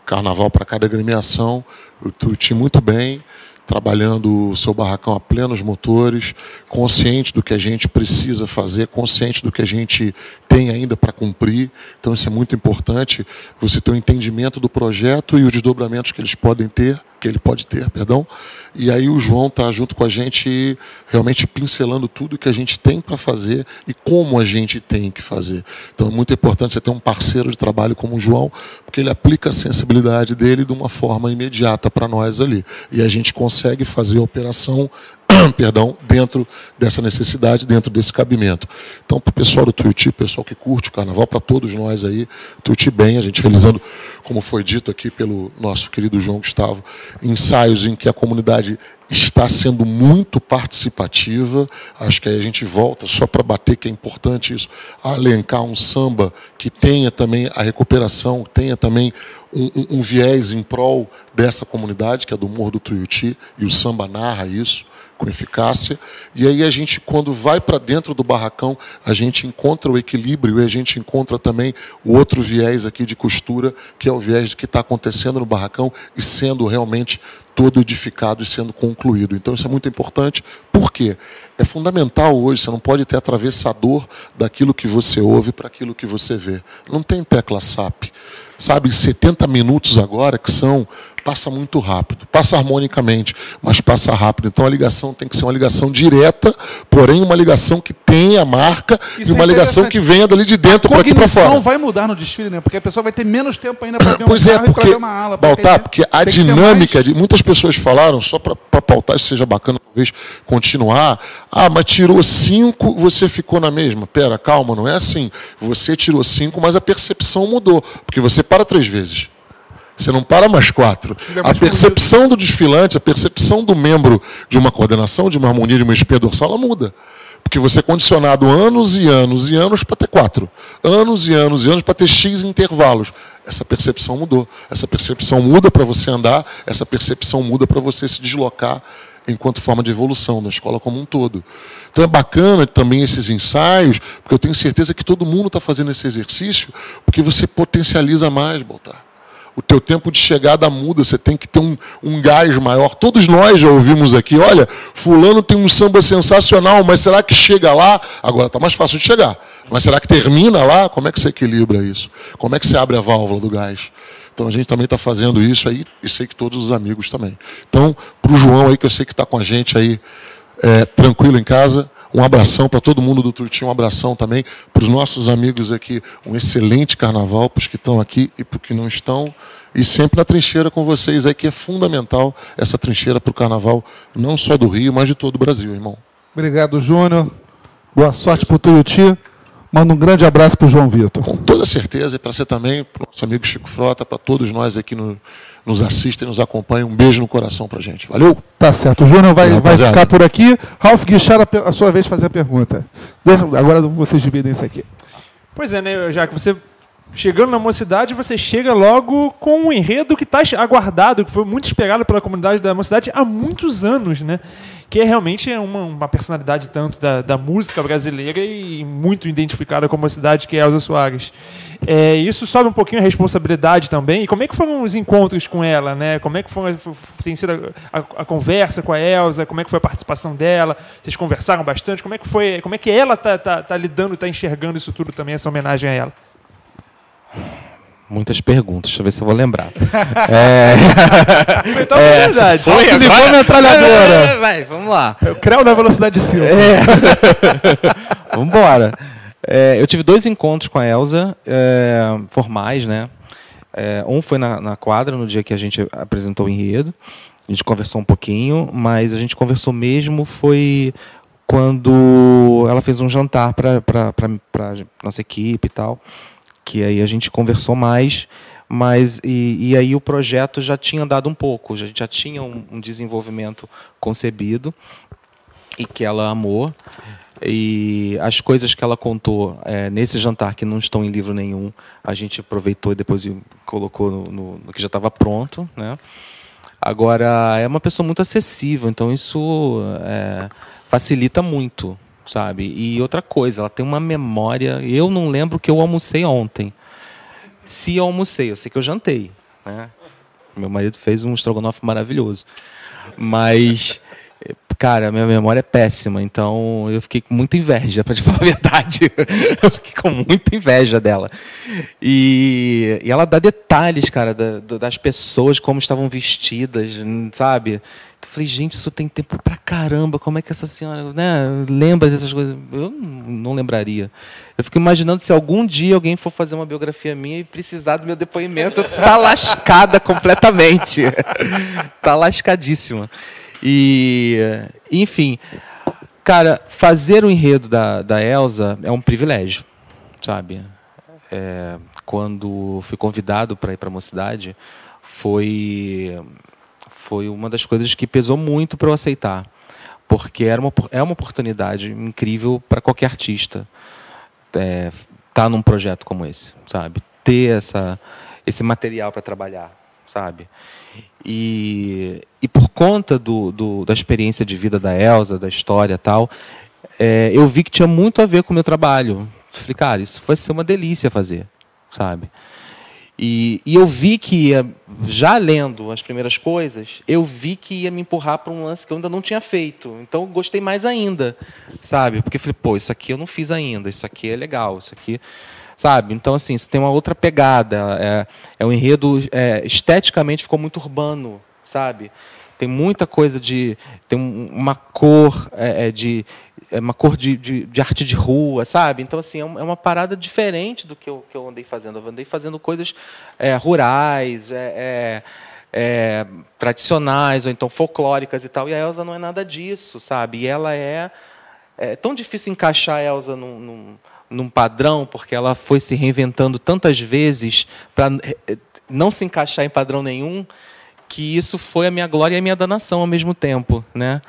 carnaval para cada agremiação. O Tuti muito bem, trabalhando o seu barracão a plenos motores, consciente do que a gente precisa fazer, consciente do que a gente tem ainda para cumprir. Então isso é muito importante, você ter o um entendimento do projeto e os desdobramentos que eles podem ter que ele pode ter, perdão. E aí o João está junto com a gente, realmente pincelando tudo que a gente tem para fazer e como a gente tem que fazer. Então é muito importante você ter um parceiro de trabalho como o João, porque ele aplica a sensibilidade dele de uma forma imediata para nós ali. E a gente consegue fazer a operação *clears throat* perdão, dentro dessa necessidade, dentro desse cabimento. Então, para o pessoal do Tuiuti, pessoal que curte o carnaval, para todos nós aí, Tuiuti bem, a gente realizando, como foi dito aqui pelo nosso querido João Gustavo, ensaios em que a comunidade está sendo muito participativa. Acho que aí a gente volta, só para bater que é importante isso, alencar um samba que tenha também a recuperação, tenha também um, um, um viés em prol dessa comunidade, que é do Morro do Tuiuti, e o samba narra isso com eficácia. E aí a gente, quando vai para dentro do barracão, a gente encontra o equilíbrio e a gente encontra também o outro viés aqui de costura, que é o viés de que está acontecendo no barracão e sendo realmente todo edificado e sendo concluído. Então isso é muito importante. Por quê? É fundamental hoje, você não pode ter atravessador daquilo que você ouve para aquilo que você vê. Não tem tecla SAP. Sabe, 70 minutos agora, que são passa muito rápido, passa harmonicamente, mas passa rápido. Então a ligação tem que ser uma ligação direta, porém uma ligação que tenha a marca Isso e uma é ligação que venha dali de dentro para aqui para fora. vai mudar no desfile, né? Porque a pessoa vai ter menos tempo ainda para ver pois um é, porque, ver uma ala. Baltar, porque a dinâmica, mais... de, muitas pessoas falaram, só para pautar, seja bacana talvez continuar, ah, mas tirou cinco, você ficou na mesma. Pera, calma, não é assim. Você tirou cinco, mas a percepção mudou, porque você para três vezes. Você não para mais quatro. A percepção do desfilante, a percepção do membro de uma coordenação, de uma harmonia, de uma espinha dorsal, ela muda. Porque você é condicionado anos e anos e anos para ter quatro. Anos e anos e anos para ter X intervalos. Essa percepção mudou. Essa percepção muda para você andar, essa percepção muda para você se deslocar enquanto forma de evolução da escola como um todo. Então é bacana também esses ensaios, porque eu tenho certeza que todo mundo está fazendo esse exercício, porque você potencializa mais, Baltar o teu tempo de chegada muda, você tem que ter um, um gás maior. Todos nós já ouvimos aqui, olha, fulano tem um samba sensacional, mas será que chega lá? Agora está mais fácil de chegar. Mas será que termina lá? Como é que você equilibra isso? Como é que você abre a válvula do gás? Então a gente também está fazendo isso aí, e sei que todos os amigos também. Então, para o João aí, que eu sei que está com a gente aí, é, tranquilo em casa, um abração para todo mundo do Turtinho, um abração também para os nossos amigos aqui. Um excelente carnaval para os que estão aqui e para os que não estão. E sempre na trincheira com vocês aí, que é fundamental essa trincheira para o carnaval, não só do Rio, mas de todo o Brasil, irmão. Obrigado, Júnior. Boa sorte para o Tuiuti. Manda um grande abraço para o João Vitor. Com toda certeza, e para você também, para o nosso amigo Chico Frota, para todos nós aqui no, nos assistem, nos acompanham. Um beijo no coração para gente. Valeu? Tá certo. O Júnior vai, vai ficar por aqui. Ralf Guichara, a sua vez, fazer a pergunta. Deixa, agora vocês dividem isso aqui. Pois é, né, já que você chegando na mocidade, você chega logo com um enredo que está aguardado, que foi muito esperado pela comunidade da mocidade há muitos anos, né? Que é realmente uma, uma personalidade tanto da, da música brasileira e muito identificada com a mocidade, que é Elza Soares. É, isso sobe um pouquinho a responsabilidade também. E como é que foram os encontros com ela, né? Como é que foi, tem sido a, a, a, conversa com a Elza? Como é que foi a participação dela? Vocês conversaram bastante? Como é que foi? Como é que ela tá, tá, tá lidando, tá enxergando isso tudo também, essa homenagem a ela? Muitas perguntas, deixa eu ver se eu vou lembrar. *laughs* é... Então, é, verdade. Foi, agora... metralhadora. Vai, vamos lá. Eu creu na velocidade de Silva. É. *laughs* vamos embora. É, eu tive dois encontros com a Elsa, é, formais, né? É, um foi na, na, quadra, no dia que a gente apresentou o enredo. A gente conversou um pouquinho, mas a gente conversou mesmo foi quando ela fez um jantar para nossa equipe e tal que aí a gente conversou mais, mas e, e aí o projeto já tinha andado um pouco, já, já tinha um, um desenvolvimento concebido e que ela amou. E as coisas que ela contou é, nesse jantar, que não estão em livro nenhum, a gente aproveitou e depois colocou no, no, no que já estava pronto. Né? Agora, é uma pessoa muito acessível, então isso é, facilita muito sabe? E outra coisa, ela tem uma memória. Eu não lembro que eu almocei ontem. Se eu almocei, eu sei que eu jantei. Né? Meu marido fez um estrogonofe maravilhoso. Mas, cara, minha memória é péssima. Então eu fiquei com muita inveja, para te *laughs* falar a verdade. Eu fiquei com muita inveja dela. E, e ela dá detalhes, cara, da- das pessoas, como estavam vestidas, sabe? Eu falei, gente, isso tem tempo pra caramba. Como é que essa senhora né, lembra dessas coisas? Eu não lembraria. Eu fico imaginando se algum dia alguém for fazer uma biografia minha e precisar do meu depoimento, tá lascada completamente. *laughs* tá lascadíssima. E, enfim, cara, fazer o enredo da, da Elsa é um privilégio, sabe? É, quando fui convidado para ir para a mocidade, foi foi uma das coisas que pesou muito para eu aceitar, porque era uma, é uma oportunidade incrível para qualquer artista é, tá num projeto como esse, sabe? Ter essa, esse material para trabalhar, sabe? E, e por conta do, do- da experiência de vida da Elsa, da história tal, é, eu vi que tinha muito a ver com o meu trabalho. Falei, cara, isso vai ser uma delícia fazer, sabe? E, e eu vi que ia, já lendo as primeiras coisas, eu vi que ia me empurrar para um lance que eu ainda não tinha feito. Então gostei mais ainda, sabe? Porque falei, pô, isso aqui eu não fiz ainda, isso aqui é legal, isso aqui. Sabe? Então, assim, isso tem uma outra pegada. É, é um enredo, é, esteticamente ficou muito urbano, sabe? Tem muita coisa de. Tem um- uma cor é, é, de. É uma cor de, de, de arte de rua, sabe? Então, assim, é é uma parada diferente do que eu, que eu andei fazendo. Eu andei fazendo coisas é, rurais, é, é, é, tradicionais, ou então folclóricas e tal. E a Elsa não é nada disso, sabe? E ela é. É tão difícil encaixar a Elsa num, num, num padrão, porque ela foi se reinventando tantas vezes para não se encaixar em padrão nenhum, que isso foi a minha glória e a minha danação ao mesmo tempo, né?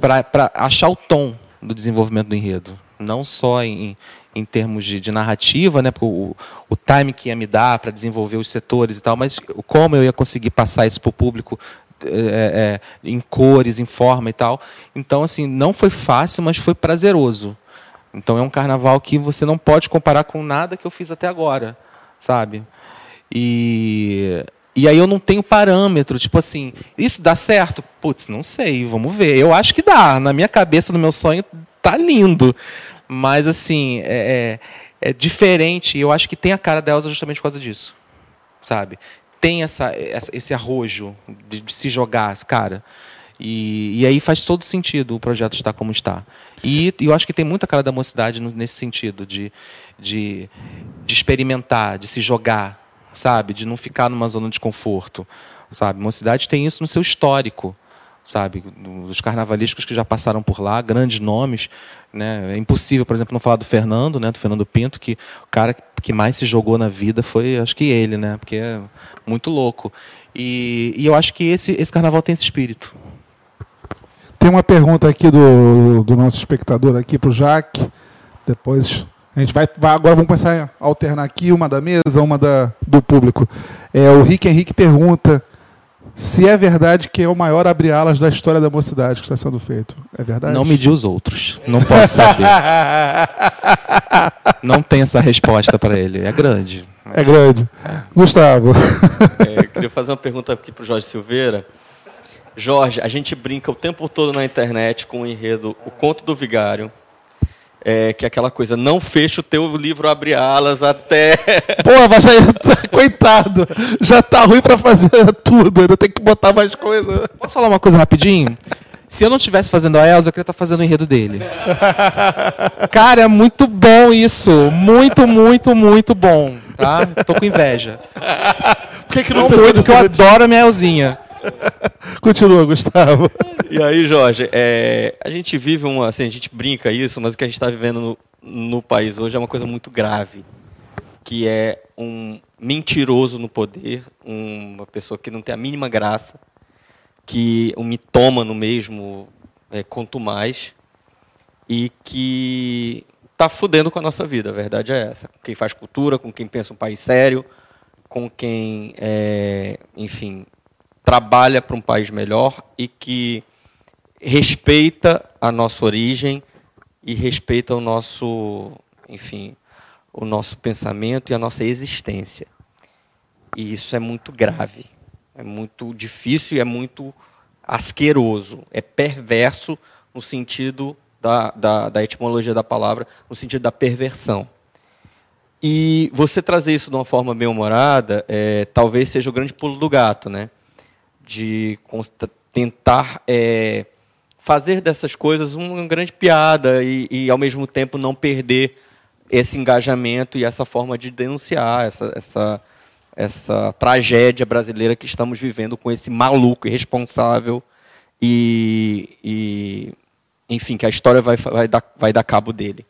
Para achar o tom do desenvolvimento do enredo, não só em, em termos de, de narrativa, né? O, o time que ia me dar para desenvolver os setores e tal, mas como eu ia conseguir passar isso para o público é, é, em cores, em forma e tal. Então, assim, não foi fácil, mas foi prazeroso. Então, é um carnaval que você não pode comparar com nada que eu fiz até agora, sabe? E, e aí eu não tenho parâmetro, tipo assim, isso dá certo? Putz, não sei, vamos ver. Eu acho que dá. Na minha cabeça, no meu sonho, tá lindo. Mas, assim, é, é, é diferente. Eu acho que tem a cara da Elsa justamente por causa disso, sabe? Tem essa, essa- esse arrojo de, de se jogar, cara. E, e aí faz todo sentido o projeto estar como está. E, e eu acho que tem muita cara da mocidade nesse sentido, de, de, de experimentar, de se jogar, sabe? De não ficar numa zona de conforto, sabe? Mocidade tem isso no seu histórico, sabe? Os carnavalísticos que já passaram por lá, grandes nomes, né? É impossível, por exemplo, não falar do Fernando, né? Do Fernando Pinto, que o cara que mais se jogou na vida foi, acho que ele, né? Porque é muito louco. E, e eu acho que esse, esse carnaval tem esse espírito. Tem uma pergunta aqui do, do nosso espectador aqui para o Jaque. Depois a gente vai, vai- agora vamos começar a alternar aqui uma da mesa, uma da, do público. É, o Rick Henrique pergunta se é verdade que é o maior abre-alas da história da mocidade que está sendo feito. É verdade? Não medir os outros. Não posso saber. *laughs* Não tem essa resposta para ele. É grande. É grande. Gustavo. É, *laughs* eu queria fazer uma pergunta aqui para o Jorge Silveira. Jorge, a gente brinca o tempo todo na internet com o enredo O Conto do Vigário, é, que é aquela coisa, não fecha o teu livro abre alas até... *laughs* Pô, mas aí, *laughs* coitado, já tá ruim para fazer *laughs* tudo, ainda tem que botar mais coisa. Posso falar uma coisa rapidinho? Se eu não estivesse fazendo a Elsa, eu queria estar fazendo o enredo dele. Cara, é muito bom isso. Muito, muito, muito bom. Tá? Tô com inveja. Por que, que não Não muito, porque eu adoro a minha Elzinha. *laughs* Continua, Gustavo. E aí, Jorge, é, a gente vive uma... Assim, a gente brinca isso, mas o que a gente está vivendo no, no país hoje é uma coisa muito grave, que é um mentiroso no poder, uma pessoa que não tem a mínima graça, que um mitômano mesmo, é, quanto mais, e que está fudendo com a nossa vida, a verdade é essa. Com quem faz cultura, com quem pensa um país sério, com quem, é, enfim, trabalha para um país melhor e que respeita a nossa origem e respeita o nosso, enfim, o nosso pensamento e a nossa existência. E isso é muito grave, é muito difícil e é muito asqueroso, é perverso no sentido da, da, da etimologia da palavra, no sentido da perversão. E você trazer isso de uma forma bem humorada, é, talvez seja o grande pulo do gato, né? De tentar é, fazer dessas coisas uma grande piada e, e, ao mesmo tempo, não perder esse engajamento e essa forma de denunciar essa, essa, essa tragédia brasileira que estamos vivendo com esse maluco irresponsável e, e enfim, que a história vai, vai, dar, vai dar cabo dele.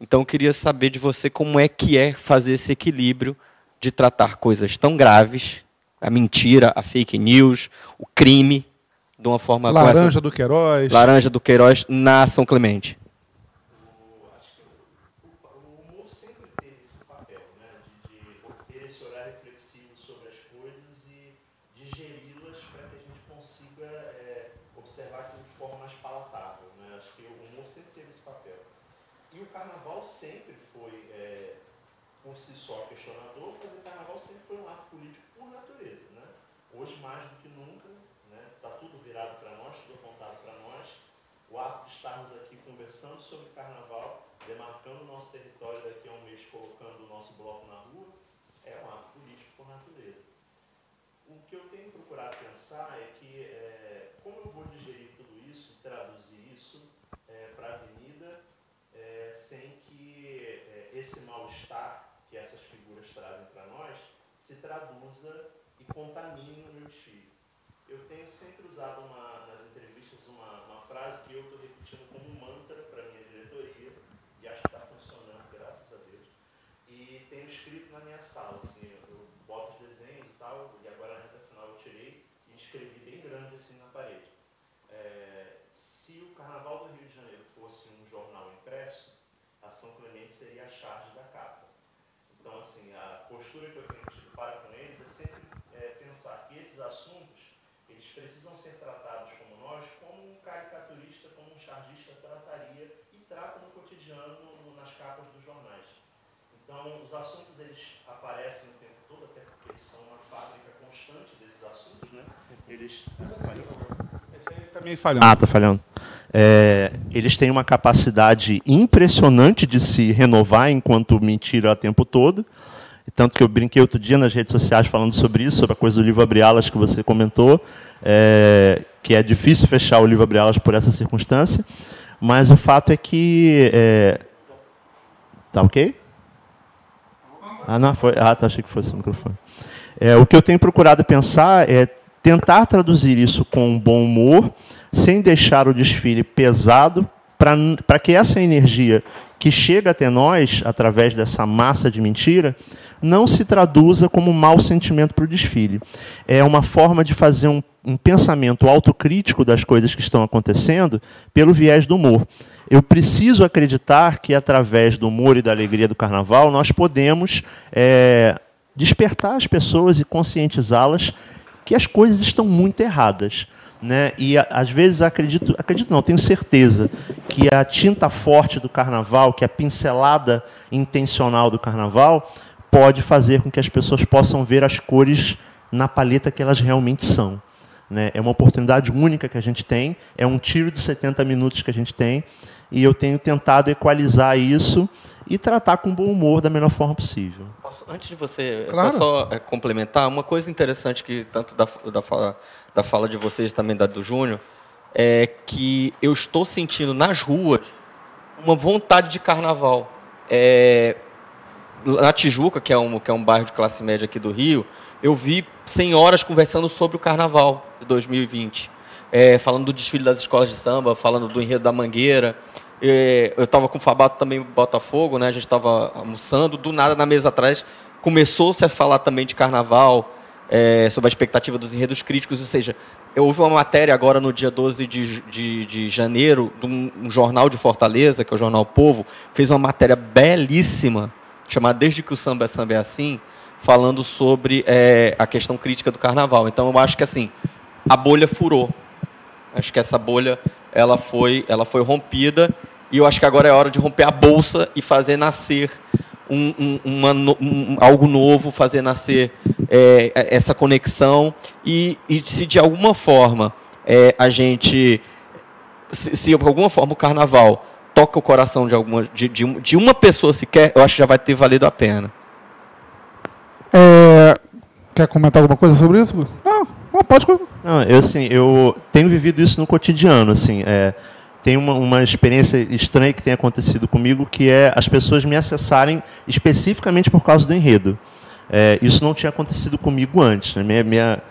Então, eu queria saber de você como é que é fazer esse equilíbrio de tratar coisas tão graves, a mentira, a fake news, o crime, de uma forma... Laranja do Queiroz. Laranja do Queiroz na São Clemente. traduza e contamine o meu desfile. Eu tenho sempre usado uma, nas entrevistas uma, uma frase que eu estou repetindo como um mantra para a minha diretoria, e acho que está funcionando, graças a Deus. E tenho escrito na minha sala, assim, eu boto os desenhos e tal, e agora na reta final eu tirei e escrevi bem grande assim na parede. É, se o Carnaval do Rio de Janeiro fosse um jornal impresso, a São Clemente seria a charge da capa. Então, assim, a postura que eu tenho tido para com eles é sempre é, pensar que esses assuntos eles precisam ser tratados como nós, como um caricaturista, como um chargista trataria e trata no cotidiano nas capas dos jornais. Então, os assuntos eles aparecem o tempo todo, até porque eles são uma fábrica constante desses assuntos, né? Eles também falhando. Ah, tá falhando. É, eles têm uma capacidade impressionante de se renovar enquanto mentira o tempo todo. Tanto que eu brinquei outro dia nas redes sociais falando sobre isso, sobre a coisa do livro Abre Alas que você comentou, é, que é difícil fechar o livro Abre Alas por essa circunstância. Mas o fato é que. É... Tá ok? Ah, não, foi. Ah, tá, achei que fosse o microfone. É, o que eu tenho procurado pensar é tentar traduzir isso com um bom humor, sem deixar o desfile pesado, para que essa energia que chega até nós, através dessa massa de mentira, não se traduza como um mau sentimento para o desfile. É uma forma de fazer um, um pensamento autocrítico das coisas que estão acontecendo pelo viés do humor. Eu preciso acreditar que, através do humor e da alegria do carnaval, nós podemos é, despertar as pessoas e conscientizá-las que as coisas estão muito erradas. Né? E às vezes acredito, acredito não, tenho certeza que a tinta forte do carnaval, que a pincelada intencional do carnaval, pode fazer com que as pessoas possam ver as cores na paleta que elas realmente são. Né? É uma oportunidade única que a gente tem, é um tiro de 70 minutos que a gente tem, e eu tenho tentado equalizar isso e tratar com bom humor da melhor forma possível. Posso, antes de você claro. só é, complementar, uma coisa interessante que tanto da, da, fala, da fala de vocês também da do Júnior, é que eu estou sentindo nas ruas uma vontade de carnaval. É, na Tijuca, que é, um, que é um bairro de classe média aqui do Rio, eu vi senhoras conversando sobre o carnaval de 2020. É, falando do desfile das escolas de samba, falando do enredo da Mangueira. É, eu estava com o Fabato também Botafogo, né? a gente estava almoçando, do nada na mesa atrás começou-se a falar também de carnaval, é, sobre a expectativa dos enredos críticos, ou seja, houve uma matéria agora no dia 12 de, de, de janeiro, de um, um jornal de Fortaleza, que é o Jornal Povo, fez uma matéria belíssima chamada Desde que o Samba é Samba é Assim, falando sobre é, a questão crítica do carnaval. Então eu acho que assim, a bolha furou. Acho que essa bolha ela foi, ela foi rompida E eu acho que agora é hora de romper a bolsa e fazer nascer um, um, uma um- algo novo, fazer nascer é, essa conexão. E, e se de alguma forma é, a gente. Se, se de alguma forma o carnaval toca o coração de, alguma, de, de, de uma pessoa sequer, eu acho que já vai ter valido a pena. É, Quer comentar alguma coisa sobre isso? Não, pode. Não, eu assim, eu tenho vivido isso no cotidiano, assim, é, tem uma, uma experiência estranha que tem acontecido comigo, que é as pessoas me acessarem especificamente por causa do enredo. É, isso não tinha acontecido comigo antes. Né? Minha, minha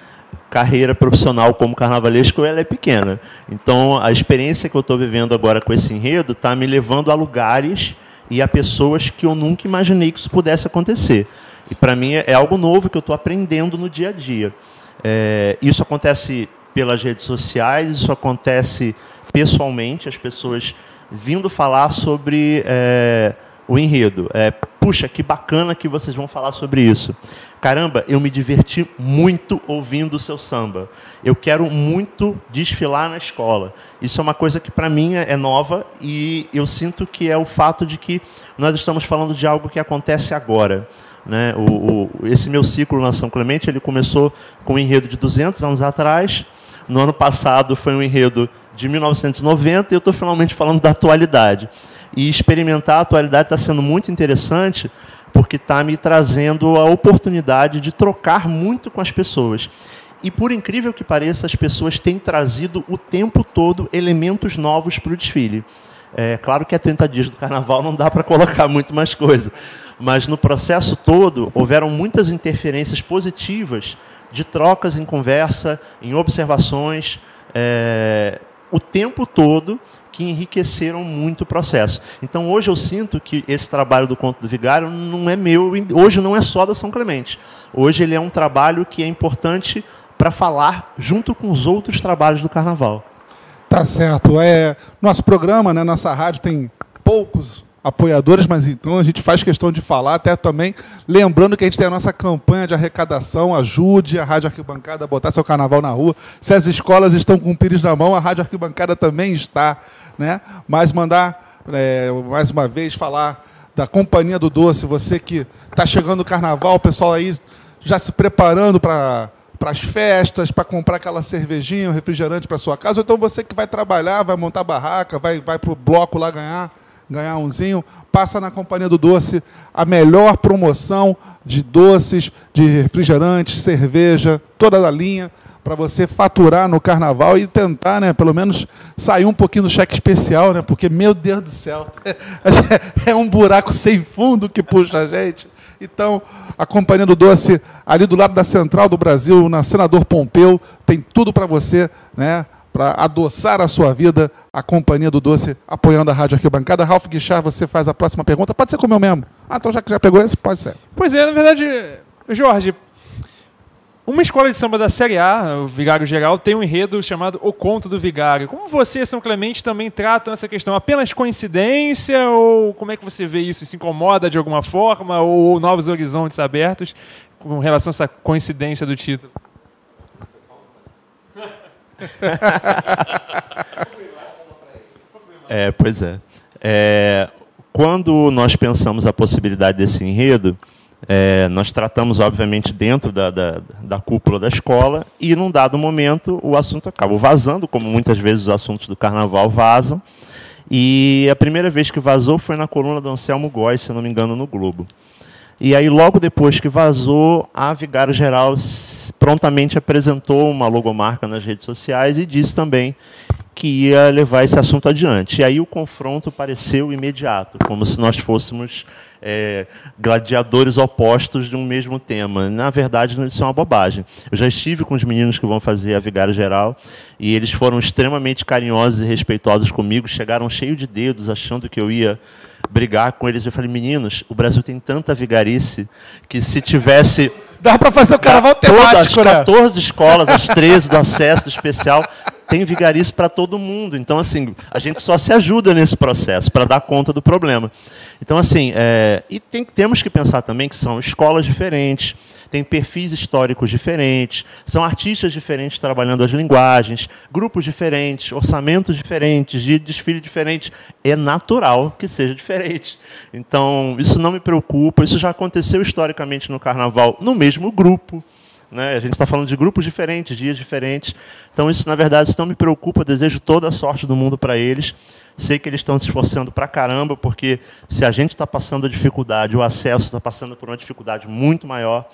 carreira profissional como carnavalesco ela é pequena. Então, a experiência que eu estou vivendo agora com esse enredo está me levando a lugares e a pessoas que eu nunca imaginei que isso pudesse acontecer. E para mim é algo novo que eu estou aprendendo no dia a dia. É, isso acontece pelas redes sociais, isso acontece pessoalmente, as pessoas vindo falar sobre é, o enredo. É, Puxa, que bacana que vocês vão falar sobre isso. Caramba, eu me diverti muito ouvindo o seu samba. Eu quero muito desfilar na escola. Isso é uma coisa que para mim é nova e eu sinto que é o fato de que nós estamos falando de algo que acontece agora. Né? O, o- esse meu ciclo na São Clemente ele começou com um enredo de 200 anos atrás. No ano passado foi um enredo de 1990 e eu estou finalmente falando da atualidade. E experimentar a atualidade está sendo muito interessante porque está me trazendo a oportunidade de trocar muito com as pessoas. E por incrível que pareça, as pessoas têm trazido o tempo todo elementos novos para o desfile. É claro que é 30 dias do carnaval, não dá para colocar muito mais coisa. Mas no processo todo, houveram muitas interferências positivas de trocas em conversa, em observações, é, o tempo todo que enriqueceram muito o processo. Então hoje eu sinto que esse trabalho do Conto do Vigário não é meu, hoje não é só da São Clemente. Hoje ele é um trabalho que é importante para falar junto com os outros trabalhos do Carnaval. Tá certo. É, nosso programa, né, nossa rádio tem poucos apoiadores, mas então a gente faz questão de falar, até também lembrando que a gente tem a nossa campanha de arrecadação, ajude a Rádio Arquibancada a botar seu carnaval na rua. Se as escolas estão com o pires na mão, a Rádio Arquibancada também está, né? Mas mandar é, mais uma vez falar da Companhia do Doce, você que está chegando o carnaval, o pessoal aí já se preparando para para as festas, para comprar aquela cervejinha, um refrigerante para sua casa, ou então você que vai trabalhar, vai montar barraca, vai, vai para o bloco lá ganhar, ganhar umzinho, passa na Companhia do Doce, a melhor promoção de doces, de refrigerantes, cerveja, toda a linha, para você faturar no carnaval e tentar, né, pelo menos sair um pouquinho do cheque especial, né, porque, meu Deus do céu, *laughs* é um buraco sem fundo que puxa a gente. Então, a Companhia do Doce, ali do lado da Central do Brasil, na Senador Pompeu, tem tudo para você, né? Para adoçar a sua vida, a Companhia do Doce apoiando a Rádio Arquibancada. Ralf Guichard, você faz a próxima pergunta. Pode ser com o meu mesmo. Ah, então já que já pegou esse, pode ser. Pois é, na verdade, Jorge, uma escola de samba da Série A, o Vigário Geral, tem um enredo chamado O Conto do Vigário. Como você, São Clemente, também tratam essa questão? Apenas coincidência ou como é que você vê isso? Se incomoda de alguma forma ou novos horizontes abertos com relação a essa coincidência do título? *laughs* É, pois é. É, Quando nós pensamos a possibilidade desse enredo, é, nós tratamos, obviamente, dentro da, da, da cúpula da escola e, num dado momento, o assunto acaba vazando, como muitas vezes os assuntos do carnaval vazam. E a primeira vez que vazou foi na coluna do Anselmo Góes, se não me engano, no Globo. E aí, logo depois que vazou, a Vigário Geral prontamente apresentou uma logomarca nas redes sociais e disse também que ia levar esse assunto adiante. E aí o confronto pareceu imediato, como se nós fôssemos é, gladiadores opostos de um mesmo tema. Na verdade, isso é uma bobagem. Eu já estive com os meninos que vão fazer a Vigário Geral e eles foram extremamente carinhosos e respeitosos comigo, chegaram cheio de dedos, achando que eu ia brigar com eles. Eu falei, meninos, o Brasil tem tanta vigarice que se tivesse Dá para fazer o carnaval todas as temático, né? 14 escolas, as *laughs* 13 do acesso do especial, tem vigarice para todo mundo. Então, assim, a gente só se ajuda nesse processo para dar conta do problema. Então, assim, é, e tem- temos que pensar também que são escolas diferentes, tem perfis históricos diferentes, são artistas diferentes trabalhando as linguagens, grupos diferentes, orçamentos diferentes, de desfile diferente. É natural que seja diferente. Então, isso não me preocupa. Isso já aconteceu historicamente no carnaval, no mesmo grupo. Né? A gente está falando de grupos diferentes, dias diferentes. Então, isso, na verdade, isso não me preocupa. Desejo toda a sorte do mundo para eles. Sei que eles estão se esforçando para caramba, porque se a gente está passando a dificuldade, o acesso está passando por uma dificuldade muito maior.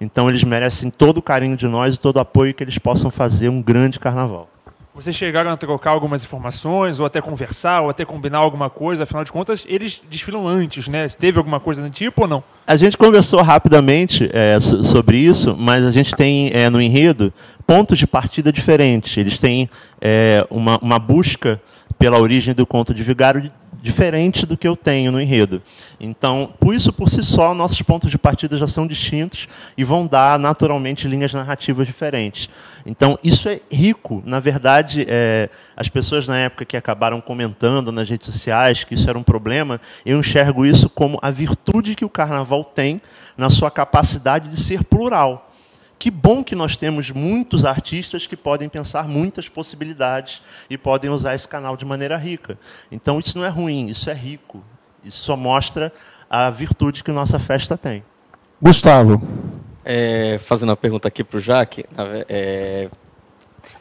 Então, eles merecem todo o carinho de nós e todo o apoio que eles possam fazer um grande carnaval. Vocês chegaram a trocar algumas informações, ou até conversar, ou até combinar alguma coisa, afinal de contas, eles desfilam antes, né? Teve alguma coisa do tipo ou não? A gente conversou rapidamente é, so- sobre isso, mas a gente tem é, no enredo pontos de partida diferentes. Eles têm é, uma, uma busca pela origem do conto de Vigário diferente do que eu tenho no enredo. Então, por isso por si só, nossos pontos de partida já são distintos e vão dar naturalmente linhas narrativas diferentes. Então, isso é rico. Na verdade, é, as pessoas na época que acabaram comentando nas redes sociais que isso era um problema, eu enxergo isso como a virtude que o carnaval tem na sua capacidade de ser plural. Que bom que nós temos muitos artistas que podem pensar muitas possibilidades e podem usar esse canal de maneira rica. Então, isso não é ruim, isso é rico. Isso só mostra a virtude que nossa festa tem. Gustavo. É, fazendo uma pergunta aqui para o Jaque, é,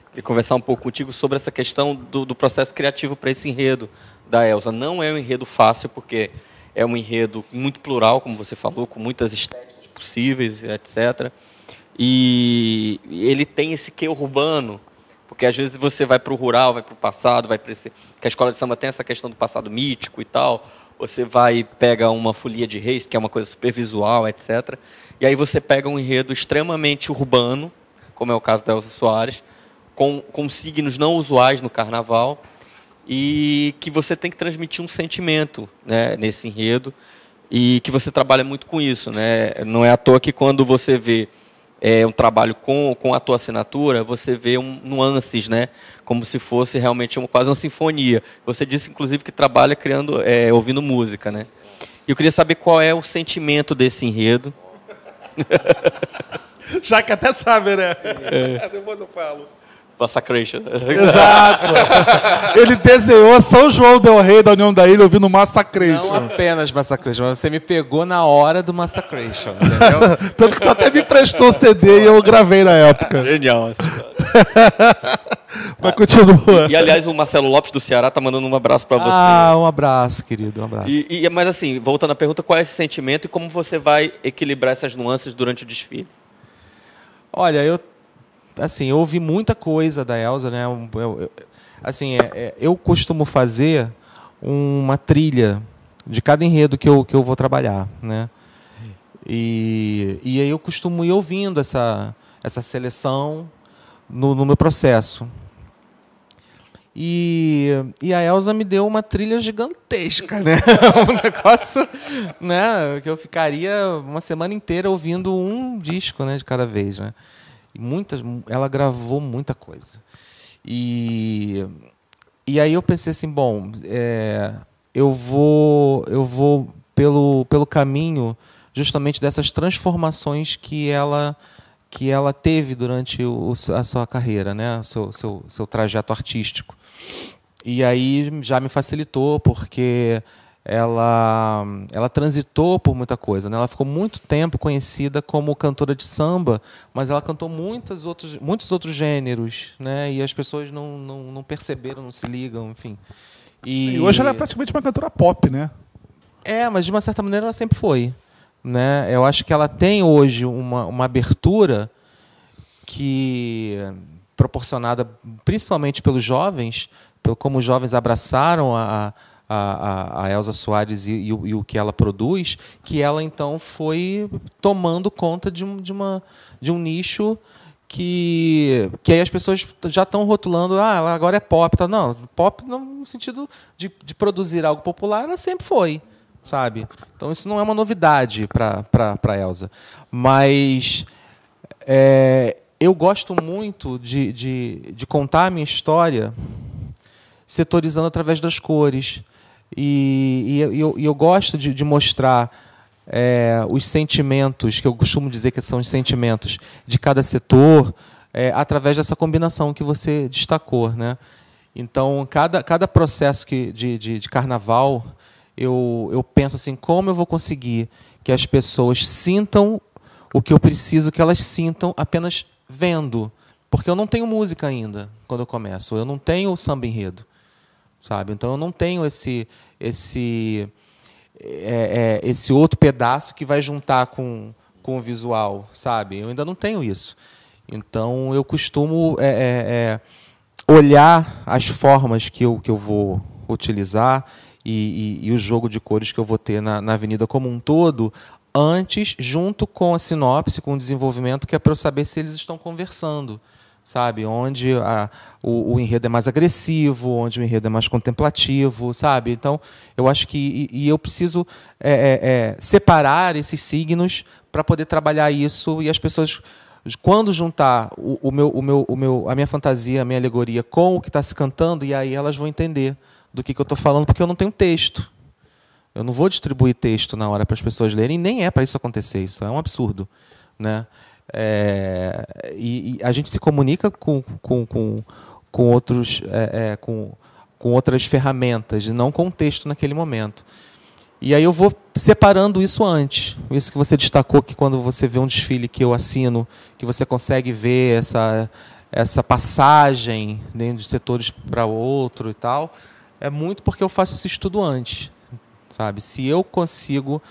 queria conversar um pouco contigo sobre essa questão do, do processo criativo para esse enredo da Elsa. Não é um enredo fácil, porque é um enredo muito plural, como você falou, com muitas estéticas possíveis, etc. E ele tem esse quê urbano, porque às vezes você vai para o rural, vai para o passado, vai para esse. que a escola de samba tem essa questão do passado mítico e tal. Você vai pega uma folia de reis, que é uma coisa super visual, etc. E aí você pega um enredo extremamente urbano, como é o caso da Elsa Soares, com, com signos não usuais no carnaval, e que você tem que transmitir um sentimento né, nesse enredo, e que você trabalha muito com isso. Né? Não é à toa que quando você vê é, um trabalho com, com a tua assinatura, você vê um, nuances, né? como se fosse realmente uma, quase uma sinfonia. Você disse, inclusive, que trabalha criando, é, ouvindo música. Né? E eu queria saber qual é o sentimento desse enredo. *laughs* Já que até sabe, né? *laughs* Depois eu falo. Massacration. Exato. *laughs* Ele desenhou São João Del Rey da União da Ilha ouvindo Não Massacration. apenas Massacration, mas você me pegou na hora do Massacration, entendeu? *laughs* Tanto que tu até me emprestou o CD e eu gravei na época. Genial. assim. *laughs* Mas continua. E, aliás, o Marcelo Lopes do Ceará tá mandando um abraço para você. ah, um abraço, querido, um abraço. E, e- mas assim, voltando à pergunta, qual é esse sentimento e como você vai equilibrar essas nuances durante o desfile? Olha, eu assim, eu ouvi muita coisa da Elsa, né? Eu- eu- assim, é- é, eu costumo fazer uma trilha de cada enredo que eu, que eu vou trabalhar, né? E, e aí eu costumo ir ouvindo essa, essa seleção no, no meu processo. E, e a Elsa me deu uma trilha gigantesca, né? *laughs* um negócio, né? Que eu ficaria uma semana inteira ouvindo um disco, né? De cada vez, né? E muitas, ela gravou muita coisa. E, e aí eu pensei assim, bom, é, eu vou, eu vou pelo, pelo caminho justamente dessas transformações que ela que ela teve durante o, a sua carreira, né? o seu, seu, seu trajeto artístico. E aí já me facilitou, porque ela, ela transitou por muita coisa. Né? Ela ficou muito tempo conhecida como cantora de samba, mas ela cantou muitos outros, muitos outros gêneros, né? e as pessoas não, não, não perceberam, não se ligam, enfim. E, E hoje ela é praticamente uma cantora pop, né? é, mas de uma certa maneira ela sempre foi. Né? Eu acho que ela tem hoje uma, uma abertura que proporcionada principalmente pelos jovens, pelo como os jovens abraçaram a, a, a, a Elza Soares e, e o, e o que ela produz, que ela então foi tomando conta de, um, de, uma, de um nicho que, que aí as pessoas já estão rotulando, ah, ela agora é pop. Tá? Não, pop no sentido de, de produzir algo popular, ela sempre foi sabe? Então isso não é uma novidade para para Elsa, mas é, eu gosto muito de, de, de contar a minha história setorizando através das cores. E, e eu, eu gosto de, de mostrar é, os sentimentos, que eu costumo dizer que são os sentimentos de cada setor, é, através dessa combinação que você destacou. Né? Então, cada, cada processo que, de, de, de carnaval, eu, eu penso assim, como eu vou conseguir que as pessoas sintam o que eu preciso que elas sintam apenas vendo. Porque eu não tenho música ainda quando eu começo, eu não tenho samba enredo, sabe? Então eu não tenho esse esse é, é, esse outro pedaço que vai juntar com, com o visual, sabe? Eu ainda não tenho isso. Então eu costumo é, é, é olhar as formas que eu, que eu vou utilizar e, e, e, o jogo de cores que eu vou ter na, na avenida como um todo antes, junto com a sinopse, com o desenvolvimento, que é para eu saber se eles estão conversando, sabe? Onde a, o, o, enredo é mais agressivo, onde o enredo é mais contemplativo, sabe? Então, eu acho que. E, e eu preciso é, é, é, separar esses signos para poder trabalhar isso e as pessoas. Quando juntar o, o, meu, o, meu, o meu, a minha fantasia, a minha alegoria com o que está se cantando, e aí elas vão entender do que, que eu estou falando, porque eu não tenho texto. Eu não vou distribuir texto na hora para as pessoas lerem, nem é para isso acontecer, isso é um absurdo. Né? É, e, e, a gente se comunica com, com, com, com outros, é, é, com, com outras ferramentas, não com o texto naquele momento. E aí eu vou separando isso antes. Isso que você destacou que quando você vê um desfile que eu assino, que você consegue ver essa, essa passagem de setores para outro e tal, é muito porque eu faço esse estudo antes sabe? Se eu consigo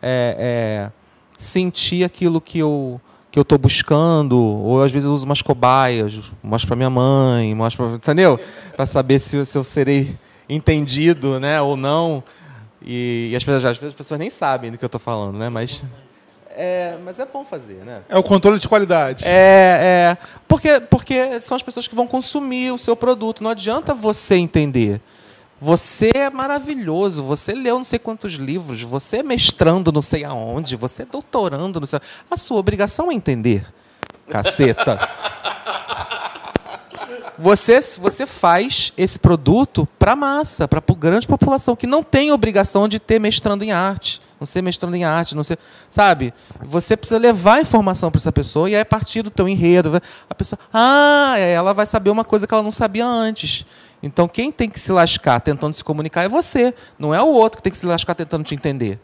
é, é, sentir aquilo que eu que eu estou buscando, ou às vezes eu uso umas cobaias, mostro para minha mãe, mostro para, entendeu? Para saber se, se eu serei entendido, né, ou não. E, e as, pessoas, às vezes as pessoas nem sabem do que eu estou falando, né? Mas é, mas é bom fazer, né? É o controle de qualidade. É, é. Porque, porque são as pessoas que vão consumir o seu produto. Não adianta você entender. Você é maravilhoso, você leu não sei quantos livros, você é mestrando não sei aonde, você é doutorando não sei. A sua obrigação é entender. Caceta. Você, você faz esse produto para a massa, para a grande população, que não tem obrigação de ter mestrando em arte, não ser mestrando em arte, não ser. Sabe? Você precisa levar a informação para essa pessoa e aí, a partir do teu enredo, a pessoa. Ah, ela vai saber uma coisa que ela não sabia antes. Então, quem tem que se lascar tentando se comunicar é você, não é o outro que tem que se lascar tentando te entender.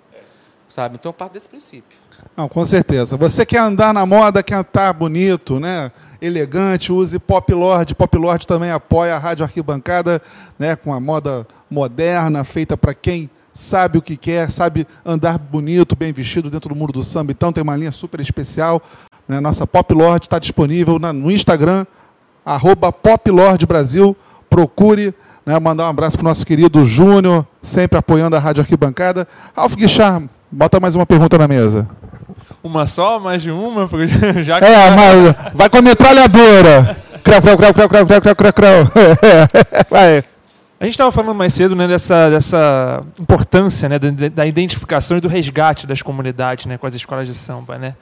Sabe? Então, eu parto desse princípio. Não, com certeza. Você quer andar na moda, quer estar bonito, né? elegante, use Pop Lord. Pop Lord também apoia a Rádio Arquibancada, né? com a moda moderna, feita para quem sabe o que quer, sabe andar bonito, bem vestido dentro do mundo do samba. Então tem uma linha super especial. Né? Nossa Pop Lord está disponível no Instagram, arroba Pop Lord Brasil procure. Né, mandar um abraço para o nosso querido Júnior, sempre apoiando a Rádio Arquibancada. Alf Guichard, bota mais uma pergunta na mesa. Uma só, mais de uma? *laughs* Já que é, mas vai com a metralhadora. crau, crau, crau, crau, crau, crau, crau, crau. *laughs* vai. A gente estava falando mais cedo né, dessa, dessa importância né, da, da, identificação e do resgate das comunidades né, com as escolas de samba. Né?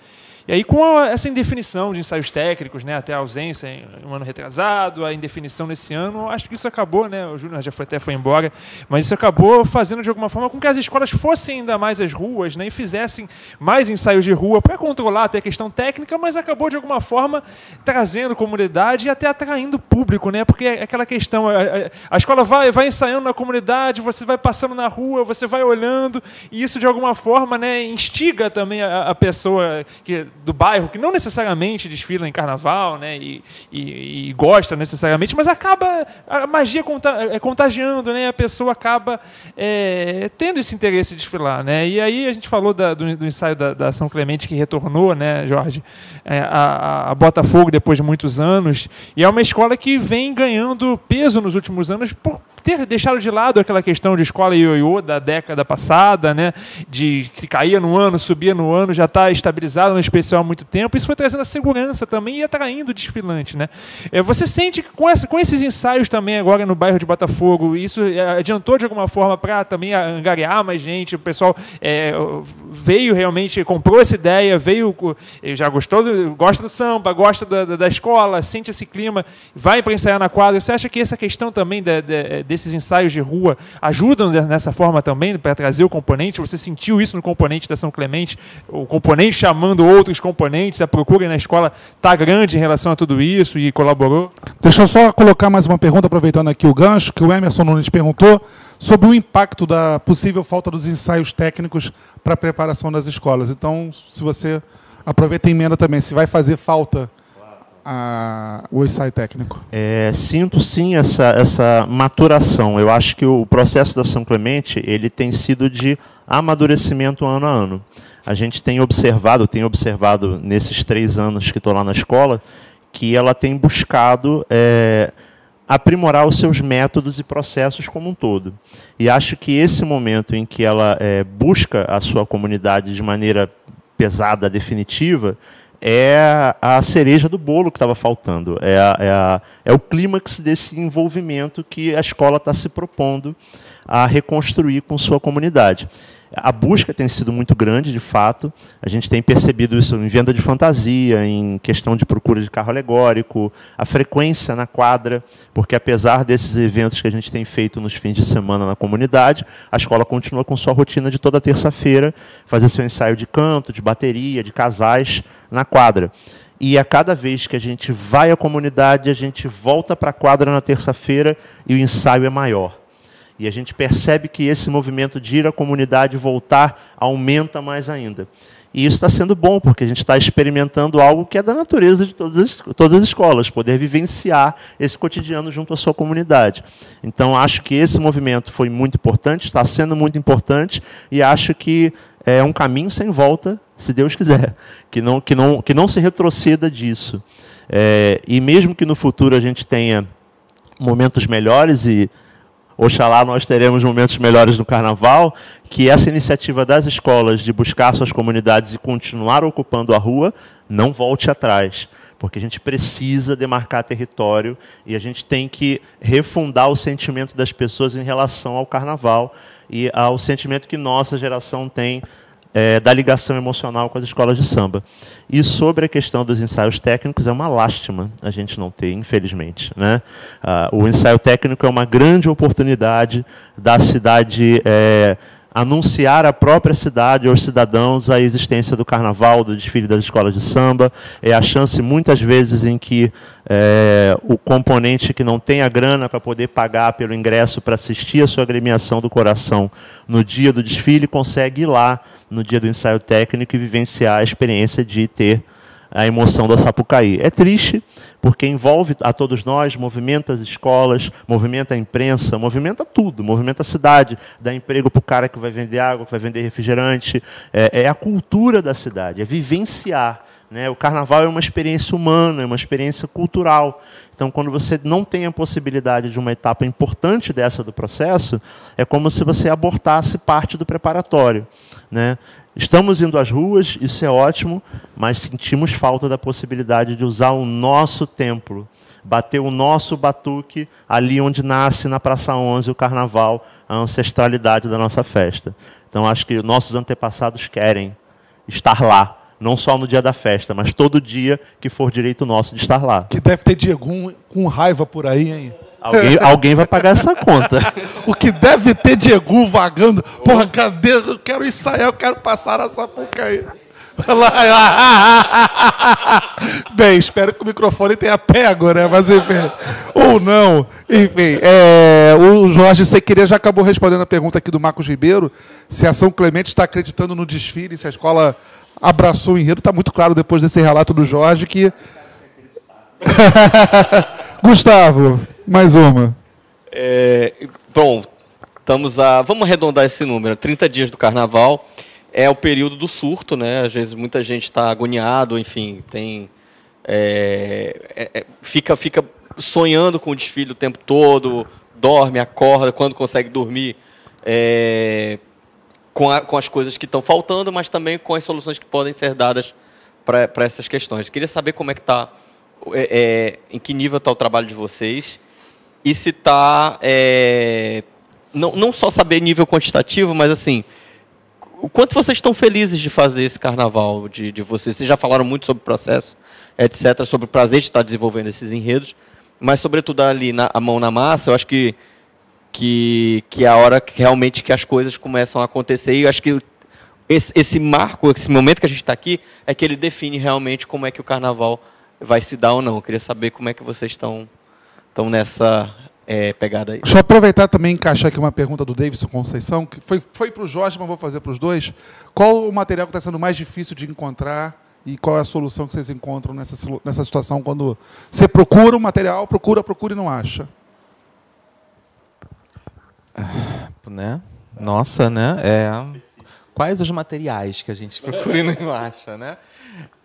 E aí, com a, essa indefinição de ensaios técnicos, né, até a ausência em um ano retrasado, a indefinição nesse ano, acho que isso acabou, né, o Júnior já foi, até foi embora, mas isso acabou fazendo de alguma forma com que as escolas fossem ainda mais às ruas né, e fizessem mais ensaios de rua para controlar até a questão técnica, mas acabou de alguma forma trazendo comunidade e até atraindo público, né, porque é aquela questão, a, a, a escola vai, vai ensaiando na comunidade, você vai passando na rua, você vai olhando, e isso de alguma forma né, instiga também a, a pessoa que do bairro, que não necessariamente desfila em carnaval, né, e, e, e gosta necessariamente, mas acaba a magia conta, é, contagiando, né, a pessoa acaba é, tendo esse interesse de desfilar, né, e aí a gente falou da, do, do, ensaio da, da, São Clemente que retornou, né, Jorge, é, a, a Botafogo depois de muitos anos, e é uma escola que vem ganhando peso nos últimos anos por ter deixado de lado aquela questão de escola ioiô da década passada, né? De que caía no ano, subia no ano, já está estabilizado no especial há muito tempo. Isso foi trazendo a segurança também e atraindo o desfilante, né? É, você sente que com, essa, com esses ensaios também agora no bairro de Botafogo, isso é, adiantou de alguma forma para também angariar mais gente? O pessoal é, veio realmente, comprou essa ideia, veio, co- já gostou, do, gosta do samba, gosta da, da- escola, sente esse clima, vai para ensaiar na quadra. Você acha que essa questão também da- da- desses ensaios de rua ajudam nessa forma também para trazer o componente? Você sentiu isso no componente da São Clemente? O componente chamando outros componentes, a procura na escola está grande em relação a tudo isso e colaborou? Deixa eu só colocar mais uma pergunta, aproveitando aqui o gancho, que o Emerson Nunes perguntou sobre o impacto da possível falta dos ensaios técnicos para a preparação das escolas. Então, se você aproveita e emenda também, se vai fazer falta a- o ensaio técnico. É, sinto sim essa, essa maturação. Eu acho que o processo da São Clemente ele tem sido de amadurecimento ano a ano. A gente tem observado, tem observado nesses três anos que estou lá na escola, que ela tem buscado é, aprimorar os seus métodos e processos como um todo. E acho que esse momento em que ela é, busca a sua comunidade de maneira pesada, definitiva, é a cereja do bolo que estava faltando. É, a- é, a- é o clímax desse envolvimento que a escola está se propondo a reconstruir com sua comunidade. A busca tem sido muito grande, de fato. A gente tem percebido isso em venda de fantasia, em questão de procura de carro alegórico, a frequência na quadra, porque apesar desses eventos que a gente tem feito nos fins de semana na comunidade, a escola continua com sua rotina de toda terça-feira, fazer seu ensaio de canto, de bateria, de casais na quadra. E a cada vez que a gente vai à comunidade, a gente volta para a quadra na terça-feira e o ensaio é maior. E a gente percebe que esse movimento de ir à comunidade voltar aumenta mais ainda. E isso está sendo bom, porque a gente está experimentando algo que é da natureza de todas as, todas as escolas, poder vivenciar esse cotidiano junto à sua comunidade. Então, acho que esse movimento foi muito importante, está sendo muito importante, e acho que é um caminho sem volta, se Deus quiser, *laughs* que não, que não, que não se retroceda disso. É, e mesmo que no futuro a gente tenha momentos melhores e Oxalá nós teremos momentos melhores no carnaval, que essa iniciativa das escolas de buscar suas comunidades e continuar ocupando a rua não volte atrás, porque a gente precisa demarcar território e a gente tem que refundar o sentimento das pessoas em relação ao carnaval e ao sentimento que nossa geração tem é, da ligação emocional com as escolas de samba. E sobre a questão dos ensaios técnicos, é uma lástima a gente não ter, infelizmente. Né? Ah, o ensaio técnico é uma grande oportunidade da cidade é, anunciar à própria cidade, aos cidadãos, a existência do carnaval, do desfile das escolas de samba. É a chance, muitas vezes, em que é, o componente que não tem a grana para poder pagar pelo ingresso para assistir a sua agremiação do coração no dia do desfile, consegue ir lá no dia do ensaio técnico e vivenciar a experiência de ter a emoção da Sapucaí. É triste, porque envolve a todos nós, movimenta as escolas, movimenta a imprensa, movimenta tudo, movimenta a cidade, dá emprego para o cara que vai vender água, que vai vender refrigerante. É, é a cultura da cidade, é vivenciar. Né? O carnaval é uma experiência humana, é uma experiência cultural. Então, quando você não tem a possibilidade de uma etapa importante dessa do processo, é como se você abortasse parte do preparatório. Né? Estamos indo às ruas, isso é ótimo, mas sentimos falta da possibilidade de usar o nosso templo, bater o nosso batuque ali onde nasce na Praça 11 o carnaval, a ancestralidade da nossa festa. Então, acho que nossos antepassados querem estar lá, não só no dia da festa, mas todo dia que for direito nosso de estar lá. Que deve ter Diego com raiva por aí, hein? Alguém, *laughs* alguém vai pagar essa conta. O que deve ter Diego vagando. Porra, cadê? Eu quero ensaiar, eu quero passar a Sapucaí. *laughs* Bem, espero que o microfone tenha pego, né? Mas enfim. Ou não. Enfim, é, o Jorge Sequeria já acabou respondendo a pergunta aqui do Marcos Ribeiro. Se a São Clemente está acreditando no desfile, se a escola abraçou o enredo. Está muito claro depois desse relato do Jorge que. *laughs* Gustavo, mais uma. É, bom, estamos a. Vamos arredondar esse número. 30 dias do carnaval é o período do surto, né? Às vezes muita gente está agoniado, enfim, tem. é, é, é, fica, fica sonhando com o desfile o tempo todo, dorme, acorda, quando consegue dormir, é, com, a- com as coisas que estão faltando, mas também com as soluções que podem ser dadas para essas questões. Queria saber como é que está, em que nível está o trabalho de vocês e se está, não, não só saber nível quantitativo, mas assim, o quanto vocês estão felizes de fazer esse carnaval de, de vocês? Vocês já falaram muito sobre o processo, etc., sobre o prazer de estar desenvolvendo esses enredos, mas sobretudo ali na a mão na massa, eu acho que que, que é a hora que realmente que as coisas começam a acontecer e eu acho que esse, esse marco, esse momento que a gente está aqui, é que ele define realmente como é que o carnaval vai se dar ou não. Eu queria saber como é que vocês estão estão nessa é, pegada aí. Deixa eu aproveitar também e encaixar aqui uma pergunta do Davidson Conceição, que foi, foi para o Jorge, mas vou fazer para os dois. Qual o material que está sendo mais difícil de encontrar e qual é a solução que vocês encontram nessa, nessa situação quando você procura um material, procura, procura e não acha? Né? Nossa, né? É, quais os materiais que a gente procura e não acha, né?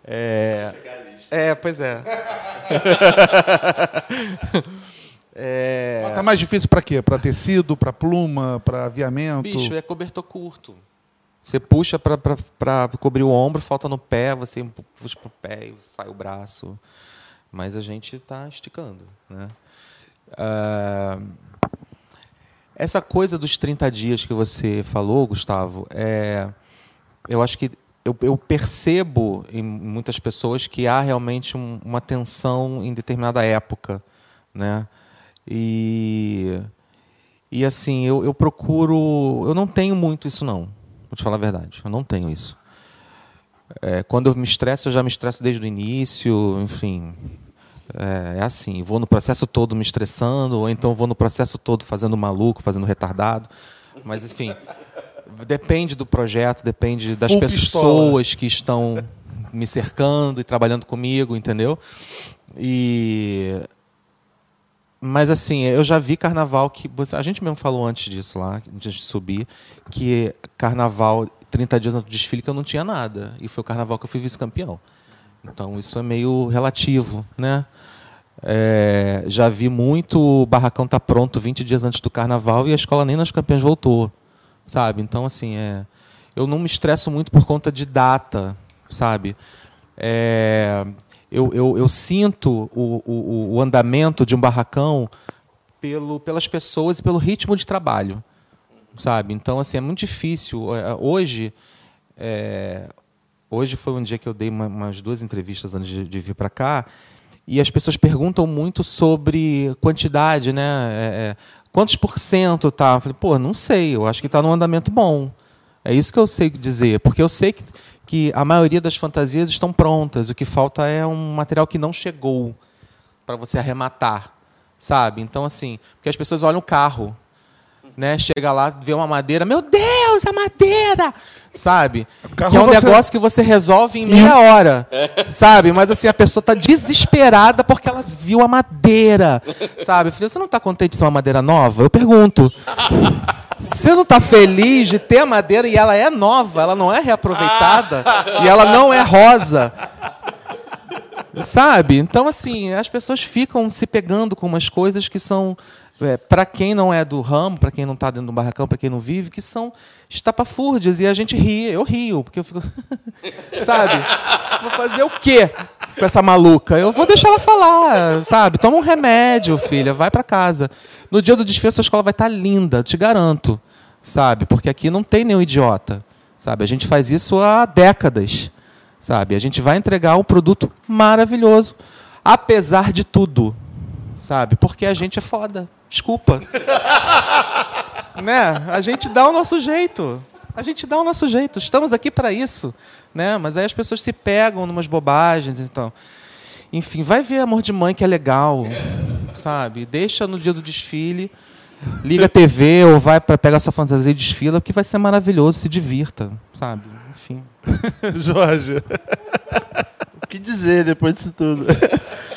É, é pois é. *laughs* é Está mais difícil para quê? Para tecido, para pluma, para aviamento? bicho, é cobertor curto. Você puxa para cobrir o ombro, falta no pé, você puxa para o pé e sai o braço. Mas a gente está esticando. Né? Ah, essa coisa dos 30 dias que você falou, Gustavo, é, eu acho que eu, eu percebo em muitas pessoas que há realmente um- uma tensão em determinada época. Né? E, e assim, eu, eu procuro. Eu não tenho muito isso, não. Vou te falar a verdade. Eu não tenho isso. É, quando eu me estresso, eu já me estresso desde o início, enfim. É, é assim, vou no processo todo me estressando, ou então vou no processo todo fazendo maluco, fazendo retardado. Mas, enfim, depende do projeto, depende das Full pessoas pistola. que estão me cercando e trabalhando comigo, entendeu? E mas assim, eu já vi carnaval que. A gente mesmo falou antes disso lá, antes de subir, que carnaval, 30 dias antes do desfile, que eu não tinha nada. E foi o carnaval que eu fui vice-campeão. Então isso é meio relativo, né? É, já vi muito o barracão tá pronto 20 dias antes do carnaval e a escola nem nas campeãs voltou, sabe? Então assim, é, eu não me estresso muito por conta de data, sabe? É, eu, eu, eu sinto o, o, o andamento de um barracão pelo, pelas pessoas e pelo ritmo de trabalho, sabe? Então assim é muito difícil. É, Hoje, é, hoje foi um dia que eu dei uma- umas duas entrevistas antes de, de vir para cá e as pessoas perguntam muito sobre quantidade, né? É, é, quantos por cento tá? Eu falei, pô, não sei. Eu acho que está num andamento bom. É isso que eu sei dizer, porque eu sei que, que a maioria das fantasias estão prontas. O que falta é um material que não chegou para você arrematar, sabe? Então assim, porque as pessoas olham o carro, né? Chega lá, vê uma madeira, meu Deus, a madeira, sabe? carro Que é um você- negócio que você resolve em meia hora, sabe? Mas assim a pessoa está desesperada porque ela viu a madeira, sabe? Eu falei, você não está contente de ser uma madeira nova? Eu pergunto. Você não está feliz de ter a madeira e ela é nova, ela não é reaproveitada e ela não é rosa. Sabe? Então, assim, as pessoas ficam se pegando com umas coisas que são, para quem não é do ramo, para quem não está dentro do barracão, para quem não vive, que são estapafúrdias. E a gente ri, eu rio, porque eu fico. *laughs* sabe? Vou fazer o quê com essa maluca? Eu vou deixar ela falar, sabe? Toma um remédio, filha, vai para casa. No dia do desfile, sua escola vai estar linda, te garanto. Sabe? Porque aqui não tem nenhum idiota. Sabe? A gente faz isso há décadas sabe? A gente vai entregar um produto maravilhoso, apesar de tudo, sabe? Porque a gente é foda. Desculpa. *laughs* né? A gente dá o nosso jeito. A gente dá o nosso jeito. Estamos aqui para isso, né? Mas aí as pessoas se pegam numas bobagens, então. Enfim, vai ver Amor de Mãe que é legal, sabe? Deixa no dia do desfile, liga a TV ou vai para pegar sua fantasia e desfila, porque vai ser maravilhoso, se divirta, sabe? Enfim. *laughs* Jorge. O que dizer depois disso tudo? *laughs*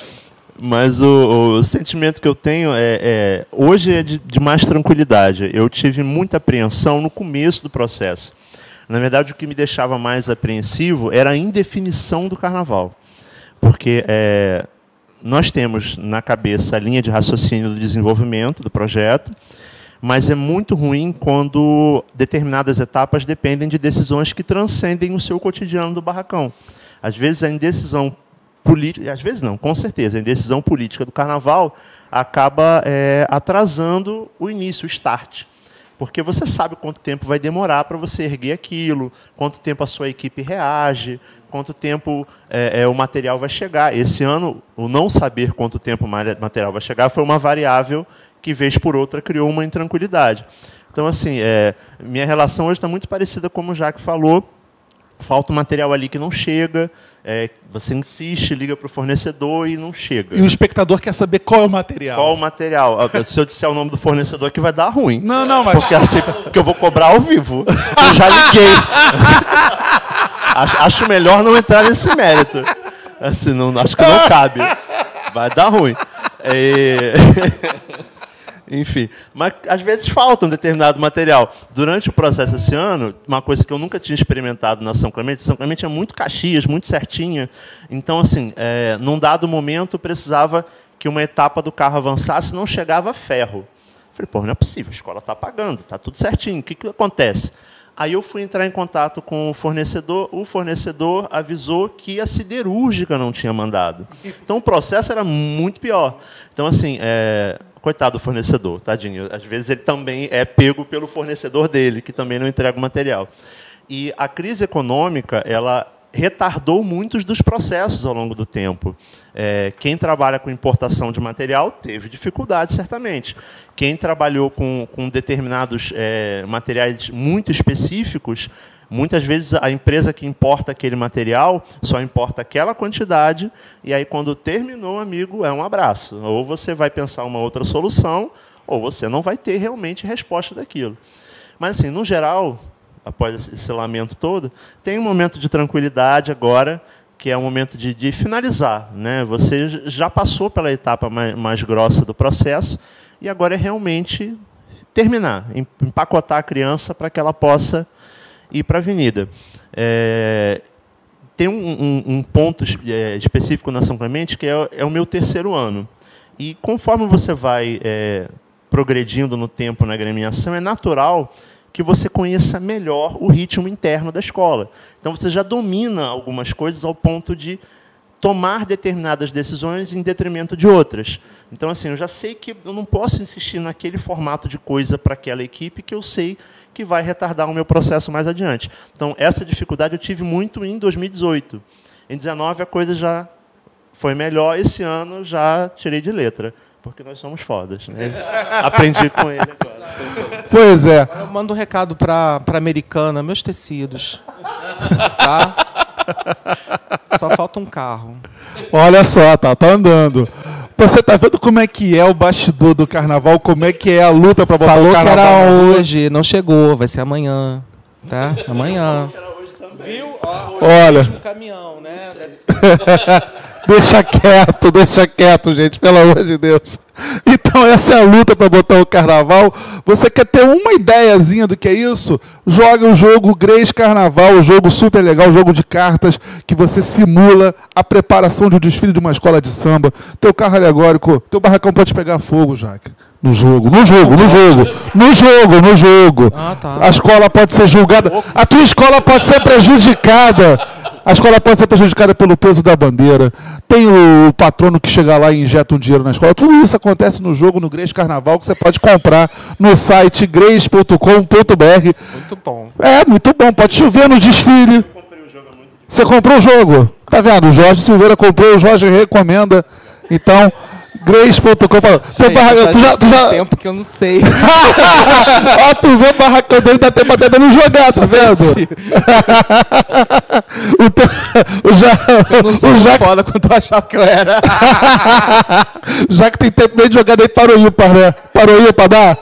Mas o, o sentimento que eu tenho é, é- hoje é de, de mais tranquilidade. Eu tive muita apreensão no começo do processo. Na verdade, o que me deixava mais apreensivo era a indefinição do carnaval, porque é, nós temos na cabeça a linha de raciocínio do desenvolvimento do projeto, mas é muito ruim quando determinadas etapas dependem de decisões que transcendem o seu cotidiano do barracão. Às vezes a indecisão política, às vezes não, com certeza, a indecisão política do carnaval acaba é, atrasando o início, o start. Porque você sabe quanto tempo vai demorar para você erguer aquilo, quanto tempo a sua equipe reage, quanto tempo é, é, o material vai chegar. Esse ano, o não saber quanto tempo o material vai chegar foi uma variável que, vez por outra, criou uma intranquilidade. Então, assim, é, minha relação hoje está muito parecida como o Jaque falou. Falta um material ali que não chega, é, você insiste, liga para o fornecedor e não chega. E o espectador quer saber qual é o material. Qual o material? Ah, Se eu disser o nome do fornecedor aqui vai dar ruim. Não, não, mas. Porque, assim, porque eu vou cobrar ao vivo. Eu já liguei. *laughs* acho, acho melhor não entrar nesse mérito. Assim, não, acho que não *laughs* cabe. Vai dar ruim. É... Enfim, mas às vezes falta um determinado material. Durante o processo esse ano, uma coisa que eu nunca tinha experimentado na São Clemente, São Clemente é muito Caxias, muito certinha. Então, assim, é, num dado momento, precisava que uma etapa do carro avançasse, não chegava ferro. Falei, pô, não é possível, a escola está pagando, está tudo certinho. O que, que acontece? Aí eu fui entrar em contato com o fornecedor, o fornecedor avisou que a siderúrgica não tinha mandado. Então o processo era muito pior. Então, assim, é, coitado do fornecedor, tadinho. Às vezes ele também é pego pelo fornecedor dele, que também não entrega o material. E a crise econômica, ela retardou muitos dos processos ao longo do tempo. É, quem trabalha com importação de material teve dificuldade, certamente. Quem trabalhou com, com determinados é, materiais muito específicos Muitas vezes a empresa que importa aquele material só importa aquela quantidade, e aí quando terminou, amigo, é um abraço. Ou você vai pensar uma outra solução, ou você não vai ter realmente resposta daquilo. Mas, assim, no geral, após esse lamento todo, tem um momento de tranquilidade agora, que é o momento de, de finalizar. Né? Você já passou pela etapa mais, mais grossa do processo, e agora é realmente terminar, empacotar a criança para que ela possa ir para a avenida. É, tem um, um, um ponto é, específico na São Clemente que é, é, o meu terceiro ano. E conforme você vai é, progredindo no tempo na agremiação, é natural que você conheça melhor o ritmo interno da escola. Então você já domina algumas coisas ao ponto de tomar determinadas decisões em detrimento de outras. Então, assim, eu já sei que eu não posso insistir naquele formato de coisa para aquela equipe que eu sei que vai retardar o meu processo mais adiante. Então, essa dificuldade eu tive muito em 2018. Em 2019, a coisa já foi melhor. Esse ano, já tirei de letra. Porque nós somos fodas. Né? *laughs* Aprendi com ele agora. Pois é. Eu mando um recado para a americana, meus tecidos. Tá? *laughs* Só falta um carro. Olha só, tá, tá andando. Você tá vendo como é que é o bastidor do carnaval? Como é que é a luta para botar Falou o carnaval? que era hoje, não chegou, vai ser amanhã. Tá? Amanhã. Viu? Ó, Olha. mesmo caminhão, né? *laughs* Deve ser. Deixa quieto, deixa quieto, gente, pelo amor de Deus. Então essa é a luta para botar o carnaval. Você quer ter uma ideiazinha do que é isso? Joga o jogo Grace Carnaval, o jogo super legal, o jogo de cartas, que você simula a preparação de um desfile de uma escola de samba. Teu carro alegórico, teu barracão pode pegar fogo, Jaque. No jogo, no jogo, no jogo, no jogo, no jogo. Ah, tá. A escola pode ser julgada, a tua escola pode ser prejudicada. A escola pode ser prejudicada pelo peso da bandeira. Tem o patrono que chega lá e injeta um dinheiro na escola. Tudo isso acontece no jogo, no Grace Carnaval, que você pode comprar no site grace.com.br. Muito bom. É, muito bom. Pode chover no desfile. Você comprou o jogo? Tá vendo? O Jorge Silveira comprou, o Jorge recomenda. Então, grace.com. Seu Gente, barra- já Tu já, tem tu já, tempo que eu não sei. *laughs* Ó, tu vê o barracão dele, dá tempo até dele jogar, tá vendo? *laughs* o, teu, o, já, Eu não sou o já, foda quanto eu achava que eu era. *laughs* já que tem tempo meio de jogar, daí parou ímpar, né? Parou ímpar, dá?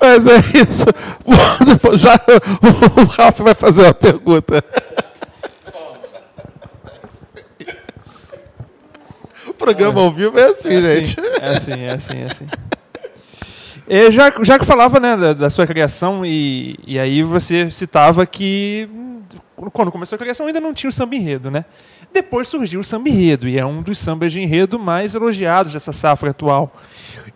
Mas é isso. Já, o Ralf vai fazer uma pergunta. Programa ao vivo é assim, gente. É assim, é assim, é assim. Já, já que falava né, da, da sua criação, e, e aí você citava que hum, quando começou a criação ainda não tinha o samba enredo, né? Depois surgiu o samba enredo, e é um dos sambas de enredo mais elogiados dessa safra atual.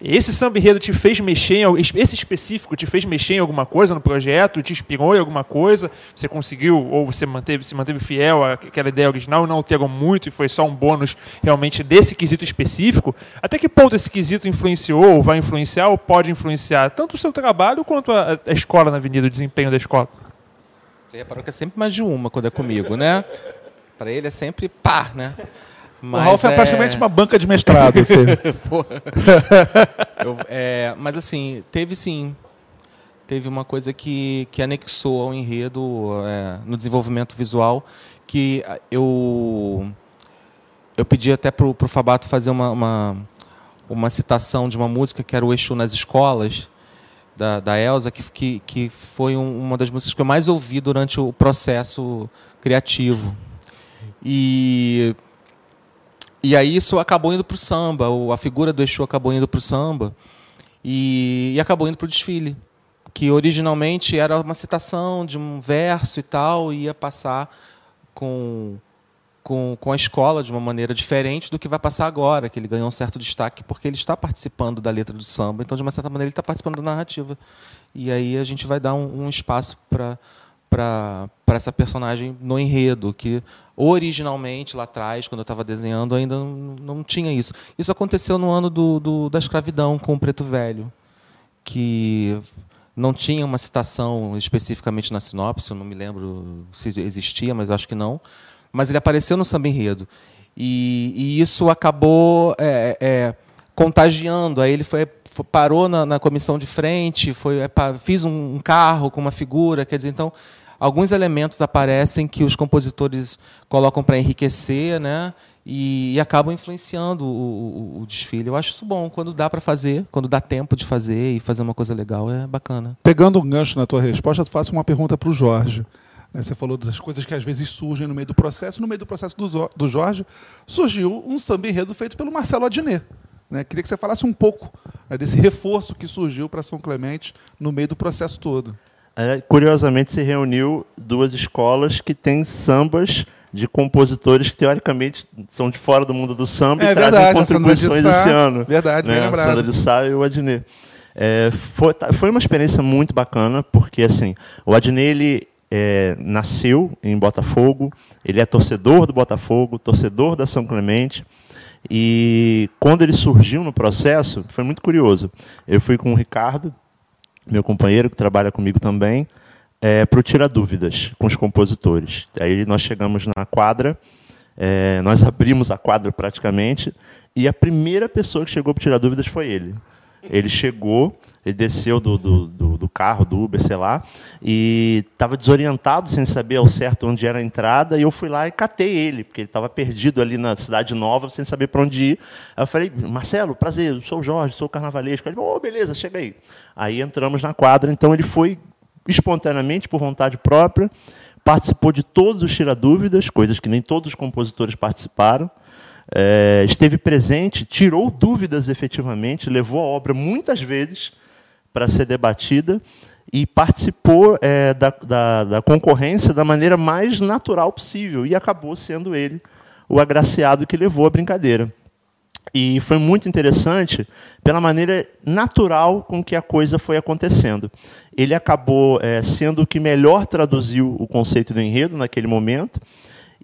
Esse samba enredo te fez mexer, em, esse específico te fez mexer em alguma coisa no projeto, te inspirou em alguma coisa? Você conseguiu, ou você manteve, se manteve fiel àquela ideia original, não alterou muito e foi só um bônus realmente desse quesito específico? Até que ponto esse quesito influenciou, ou vai influenciar, ou pode influenciar tanto o seu trabalho quanto a, a escola na avenida, o desempenho da escola? Você reparou que é sempre mais de uma quando é comigo, né? Pra ele é sempre pá, né? O Ralf é... praticamente uma banca de mestrado. assim. *laughs* Eu- é, mas assim, teve sim. Teve uma coisa que, que anexou ao enredo é, no desenvolvimento visual, que eu eu pedi até pro, pro Fabato fazer uma, uma, uma citação de uma música que era o Exu nas escolas, da, da Elza, que, que, que foi um- uma das músicas que eu mais ouvi durante o processo criativo. E e aí isso acabou indo para o samba, a figura do Exu acabou indo para o samba e, e acabou indo para o desfile, que originalmente era uma citação de um verso e tal, e ia passar com, com, com a escola de uma maneira diferente do que vai passar agora, que ele ganhou um certo destaque porque ele está participando da letra do samba, então de uma certa maneira ele está participando da narrativa. E aí a gente vai dar um, um espaço para para essa personagem no enredo, que originalmente lá atrás, quando eu estava desenhando, ainda não, não tinha isso. Isso aconteceu no ano do, do- da escravidão com o Preto Velho, que não tinha uma citação especificamente na sinopse, eu não me lembro se existia, mas acho que não. Mas ele apareceu no samba enredo. E, e isso acabou é, é, contagiando. Aí ele foi, fo- parou na, na comissão de frente, foi, é, fiz um, um carro com uma figura. Quer dizer, então, alguns elementos aparecem que os compositores colocam para enriquecer, né? E, e acabam influenciando o, o- o desfile. Eu acho isso bom. Quando dá para fazer, quando dá tempo de fazer e fazer uma coisa legal, é bacana. Pegando um gancho na tua resposta, eu faço uma pergunta para o Jorge. Né, Você falou das coisas que às vezes surgem no meio do processo. No meio do processo do, Jorge, surgiu um samba enredo feito pelo Marcelo Adnet. Né? Queria que você falasse um pouco né, desse reforço que surgiu para São Clemente no meio do processo todo. É, curiosamente se reuniu duas escolas que têm sambas de compositores que teoricamente são de fora do mundo do samba É e trazem verdade, contribuições esse ano. verdade, bem né? A lembrado. Sandra de Sá e o Adnet. É, foi, tá- foi uma experiência muito bacana, porque assim, o Adnet ele é, nasceu em Botafogo, ele é torcedor do Botafogo, torcedor da São Clemente, e quando ele surgiu no processo, foi muito curioso. Eu fui com o Ricardo, meu companheiro que trabalha comigo também, para o Tira Dúvidas com os compositores. Aí nós chegamos na quadra, é, nós *laughs* abrimos a quadra praticamente, e a primeira pessoa que chegou para tirar dúvidas foi ele. Ele chegou, ele desceu do, do, do- do carro, do Uber, sei lá, e estava desorientado, sem saber ao certo onde era a entrada, e eu fui lá e catei ele, porque ele estava perdido ali na Cidade Nova, sem saber para onde ir. Aí eu falei, Marcelo, prazer, sou o Jorge, sou o carnavalesco. Ele falou, oh, beleza, chega aí. Aí entramos na quadra, então ele foi espontaneamente, por vontade própria, participou de todos os tira-dúvidas, coisas que nem todos os compositores participaram, é, esteve presente, tirou dúvidas efetivamente, levou a obra muitas vezes para ser debatida e participou é, da, da- da concorrência da maneira mais natural possível e acabou sendo ele o agraciado que levou a brincadeira. E foi muito interessante pela maneira natural com que a coisa foi acontecendo. Ele acabou eh, sendo o que melhor traduziu o conceito do enredo naquele momento.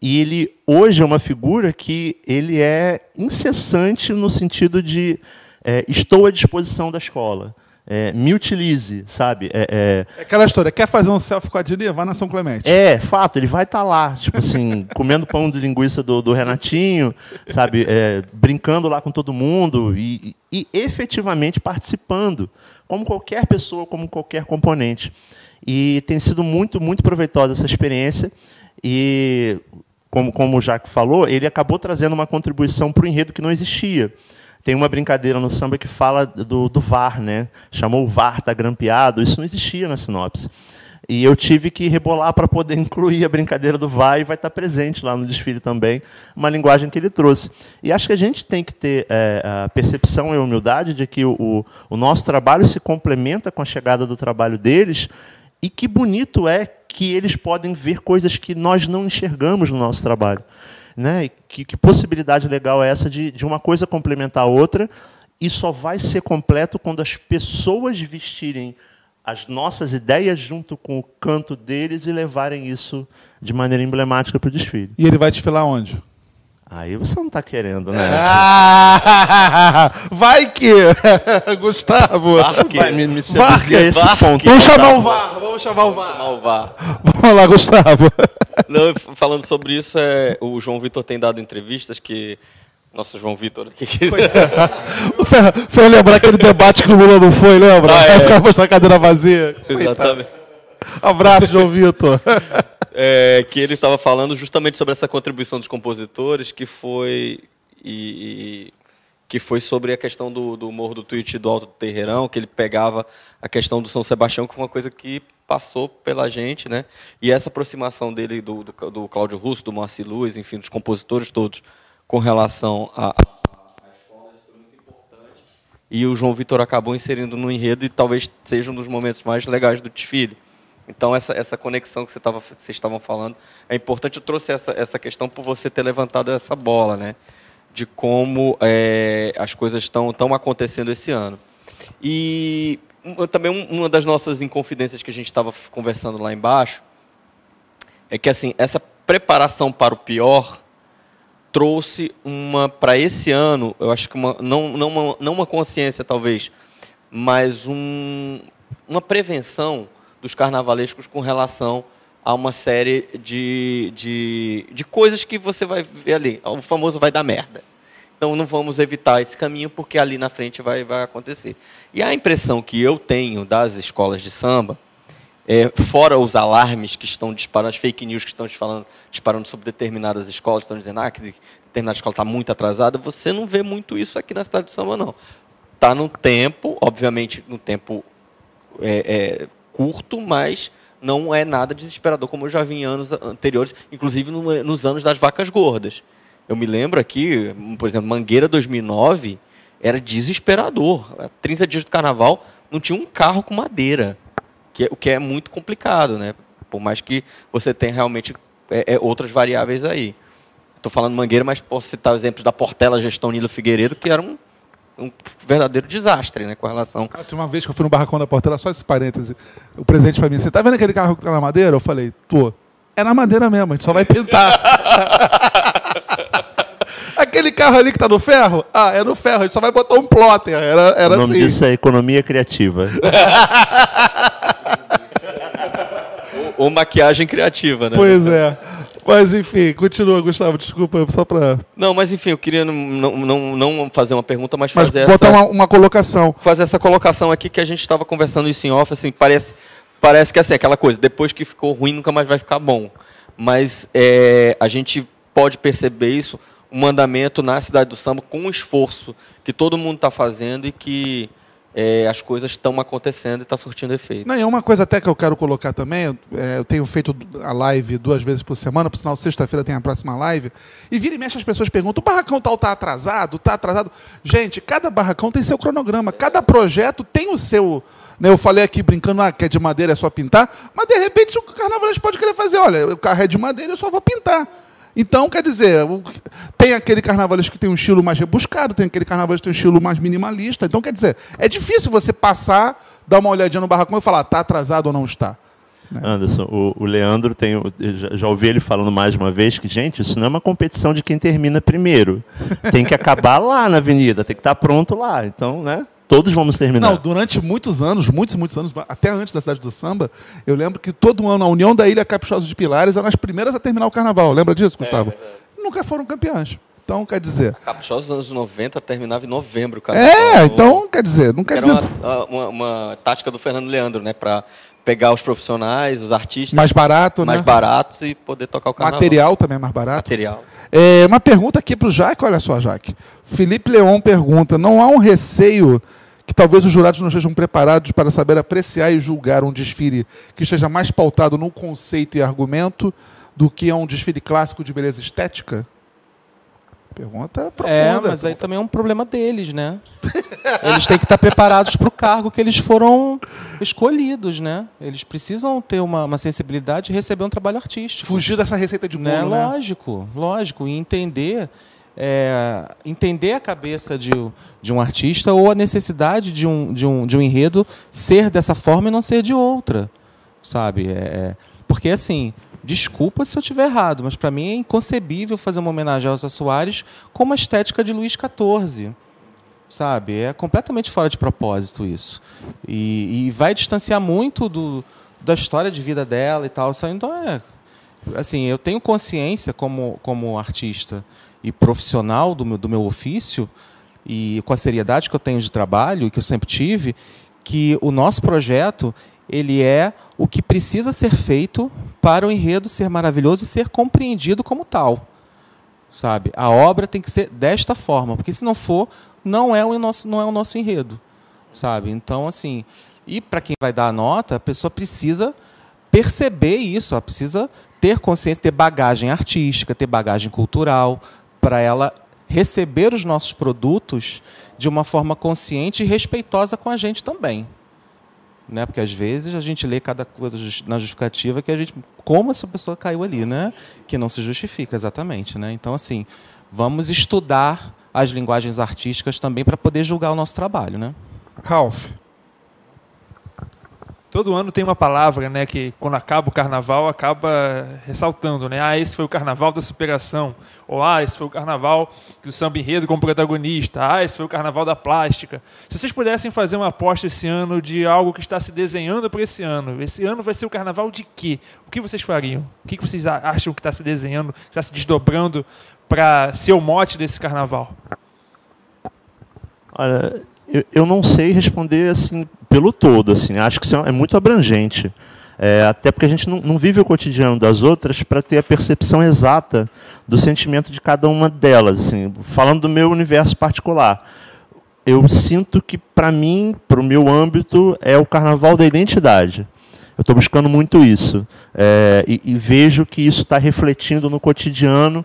E ele hoje é uma figura que ele é incessante no sentido de eh, estou à disposição da escola. Eh, me utilize, sabe? É, é, É aquela história, quer fazer um selfie com a Dini? Vá na São Clemente. é, fato, ele vai estar lá, tipo assim, *laughs* comendo pão de linguiça do, do Renatinho, sabe, é, brincando lá com todo mundo e, e efetivamente participando, como qualquer pessoa, como qualquer componente. E tem sido muito, muito proveitosa essa experiência e, como, como o Jacques falou, ele acabou trazendo uma contribuição para o enredo que não existia. Tem uma brincadeira no samba que fala do, do VAR, né? Chamou o VAR, tá grampeado. Isso não existia na sinopse. E eu tive que rebolar para poder *laughs* incluir a brincadeira do VAR e vai estar presente lá no desfile também, uma linguagem que ele trouxe. E acho que a gente tem que ter é, a percepção e a humildade de que o, o nosso trabalho se complementa com a chegada do trabalho deles e que bonito é que eles podem ver coisas que nós não enxergamos no nosso trabalho. Né? Que, que possibilidade legal é essa de, de uma coisa complementar a outra e só vai ser completo quando as pessoas vestirem as nossas ideias junto com o canto deles e levarem isso de maneira emblemática para o desfile. E ele vai desfilar onde? Aí você não está querendo, né? Ah, *laughs* vai que! *laughs* Gustavo! Vai me, me a esse ponto. Vamos chamar o VAR, vamos chamar o VAR. Malvar. Vamos lá, Gustavo. *laughs* Não, falando sobre isso, é, o João Vitor tem dado entrevistas que. Nossa, João Vitor aqui. que- Foi, foi lembrar aquele debate que o Lula não foi, lembra? Ah, é. Aí ficava mostrando a cadeira vazia. Exatamente. Abraço, João Vitor. É, que ele estava falando justamente sobre essa contribuição dos compositores, que foi e, e- que foi sobre a questão do, do Morro do Tuiuti do Alto do Terreirão, que ele pegava a questão do São Sebastião, que foi uma coisa que passou pela gente, né? E essa aproximação dele do, do, do Cláudio Russo, do Marci Luz, enfim, dos compositores todos, com relação a, e o João Vitor acabou inserindo no enredo e talvez seja um dos momentos mais legais do desfile. Então essa, essa conexão que, você tava, que vocês estavam falando é importante. Eu trouxe essa, essa questão por você ter levantado essa bola, né? De como é, as coisas estão estão acontecendo esse ano. E também um- uma das nossas inconfidências que a gente estava conversando lá embaixo é que assim essa preparação para o pior trouxe uma para esse ano, eu acho que uma, não, não, uma, não uma consciência talvez, mas um, uma prevenção dos carnavalescos com relação a uma série de, de, de coisas que você vai ver ali. O famoso vai dar merda. Então não vamos evitar esse caminho porque ali na frente vai, vai acontecer. E a impressão que eu tenho das escolas de samba é, fora os alarmes que estão disparando, as fake news que estão disparando, disparando sobre determinadas escolas, estão dizendo ah, que determinada escola está muito atrasada, você não vê muito isso aqui na cidade de samba, não. Está no tempo, obviamente, no tempo é, é, curto, mas não é nada desesperador, como eu já vi em anos anteriores, inclusive no- nos anos das vacas gordas. Eu me lembro aqui, por exemplo, Mangueira 2009 era desesperador. 30 dias do carnaval não tinha um carro com madeira, que é- o que é muito complicado, né? Por mais que você tenha realmente é, é, outras variáveis aí. Estou falando Mangueira, mas posso citar exemplos da Portela Gestão Nilo Figueiredo, que era um, um verdadeiro desastre, né, com relação Ah, Tinha uma vez que eu fui no barracão da Portela, só esse parêntese. O presente pra mim, você tá vendo aquele carro que tá na madeira? Eu falei, tô. É na madeira mesmo, a gente só vai pintar. *laughs* aquele carro ali que tá no ferro? Ah, é no ferro, a gente só vai botar um plotter. Era, O era nome assim. disso é economia criativa. *laughs* ou, ou maquiagem criativa, né? Pois é. Mas enfim, continua, Gustavo, desculpa, só pra. Não, mas enfim, eu queria não, não, não, fazer uma pergunta, mas Mas fazer botar essa, uma, uma colocação. fazer essa colocação aqui que a gente estava conversando isso em off, assim, parece, parece que assim, aquela coisa, depois que ficou ruim nunca mais vai ficar bom. Mas é, a gente pode perceber isso, um andamento na cidade do samba com um esforço que todo mundo está fazendo e que é, as coisas estão acontecendo e está surtindo efeito. Não, e uma coisa até que eu quero colocar também, é, eu tenho feito a live duas vezes por semana, por sinal, sexta-feira tem a próxima live, e vira e mexe as pessoas perguntam, o barracão tal tá atrasado? Tá atrasado? Gente, cada barracão tem seu cronograma, cada projeto tem o seu... Né, eu falei aqui brincando, ah, que é de madeira, é só pintar, mas de repente o carnavalesco pode querer fazer, olha, o carro é de madeira, eu só vou pintar. Então, quer dizer, tem aquele carnavalesco que tem um estilo mais rebuscado, tem aquele carnavalesco que tem um estilo mais minimalista. Então, quer dizer, é difícil você passar, dar uma olhadinha no barracão e falar, está atrasado ou não está. Anderson, o, o Leandro tem. Já, já ouvi ele falando mais uma vez que, gente, isso não é uma competição de quem termina primeiro. Tem que acabar lá na avenida, tem que estar pronto lá. Então, né? Todos vamos terminar. Não, durante muitos anos, muitos, muitos anos, até antes da cidade do samba, eu lembro que todo ano a União da Ilha Caprichosa de Pilares eram as primeiras a terminar o carnaval. Lembra disso, Gustavo? Nunca foram campeãs. Então, quer dizer. Caprichosa dos anos 90 terminava em novembro, cara. É, então, quer dizer, não quer Era dizer. uma, uma, uma tática do Fernando Leandro, né? Para pegar os profissionais, os artistas Mais barato, mais né? baratos e poder tocar o carnaval. Material também é mais barato. Material. É, uma pergunta aqui para o Jaque, olha só, Jaque. Felipe Leon pergunta: não há um receio que talvez os jurados não estejam preparados para saber apreciar e julgar um desfile que esteja mais pautado no conceito e argumento do que a um desfile clássico de beleza estética? Pergunta profunda. É, mas aí também é um problema deles, né? Eles têm que estar preparados para o cargo que eles foram escolhidos, né? Eles precisam ter uma, uma sensibilidade e receber um trabalho artístico. Fugir dessa receita de bolo, né? né? Lógico, lógico. E entender, é, entender a cabeça de, de um artista ou a necessidade de um, de, um, de um enredo ser dessa forma e não ser de outra. Sabe? É, é- porque, assim, desculpa se eu estiver errado, mas para mim é inconcebível fazer uma homenagem a Elsa Soares com uma estética de Luís XIV. Sabe? É completamente fora de propósito isso. E, e vai distanciar muito do, da história de vida dela e tal. Então é. Assim, eu tenho consciência como, como artista e profissional do meu, do meu ofício e com a seriedade que eu tenho de trabalho e que eu sempre tive, que o nosso projeto ele é o que precisa ser feito para o enredo ser maravilhoso e ser compreendido como tal sabe? A obra tem que ser desta forma, porque se não for, não é o nosso, não é o nosso enredo, sabe? Então, assim, e para quem vai dar a nota, a pessoa precisa perceber isso, ela precisa ter consciência, ter bagagem artística, ter bagagem cultural, para ela receber os nossos produtos de uma forma consciente e respeitosa com a gente também. Né? Porque às vezes a gente lê cada coisa na justificativa que a gente. Como essa pessoa caiu ali, né? Que não se justifica exatamente. Né? Então, assim, vamos estudar as linguagens artísticas também para poder julgar o nosso trabalho. Né? Ralph. Todo ano tem uma palavra, né, que quando acaba o carnaval acaba ressaltando, né? Ah, esse foi o carnaval da superação. Ou ah, esse foi o carnaval do samba enredo como protagonista. Ah, esse foi o carnaval da plástica. Se vocês pudessem fazer uma aposta esse ano de algo que está se desenhando para esse ano, esse ano vai ser o carnaval de quê? O que vocês fariam? O que vocês acham que está se desenhando, que está se desdobrando para ser o mote desse carnaval? Olha, eu, eu não sei responder assim pelo todo, assim. Acho que isso é muito abrangente. É, até porque a gente não, não vive o cotidiano das outras para ter a percepção exata do sentimento de cada uma delas. Assim. Falando do meu universo particular, eu sinto que, para mim, para o meu âmbito, é o carnaval da identidade. Eu estou buscando muito isso. É, e, e vejo que isso está refletindo no cotidiano.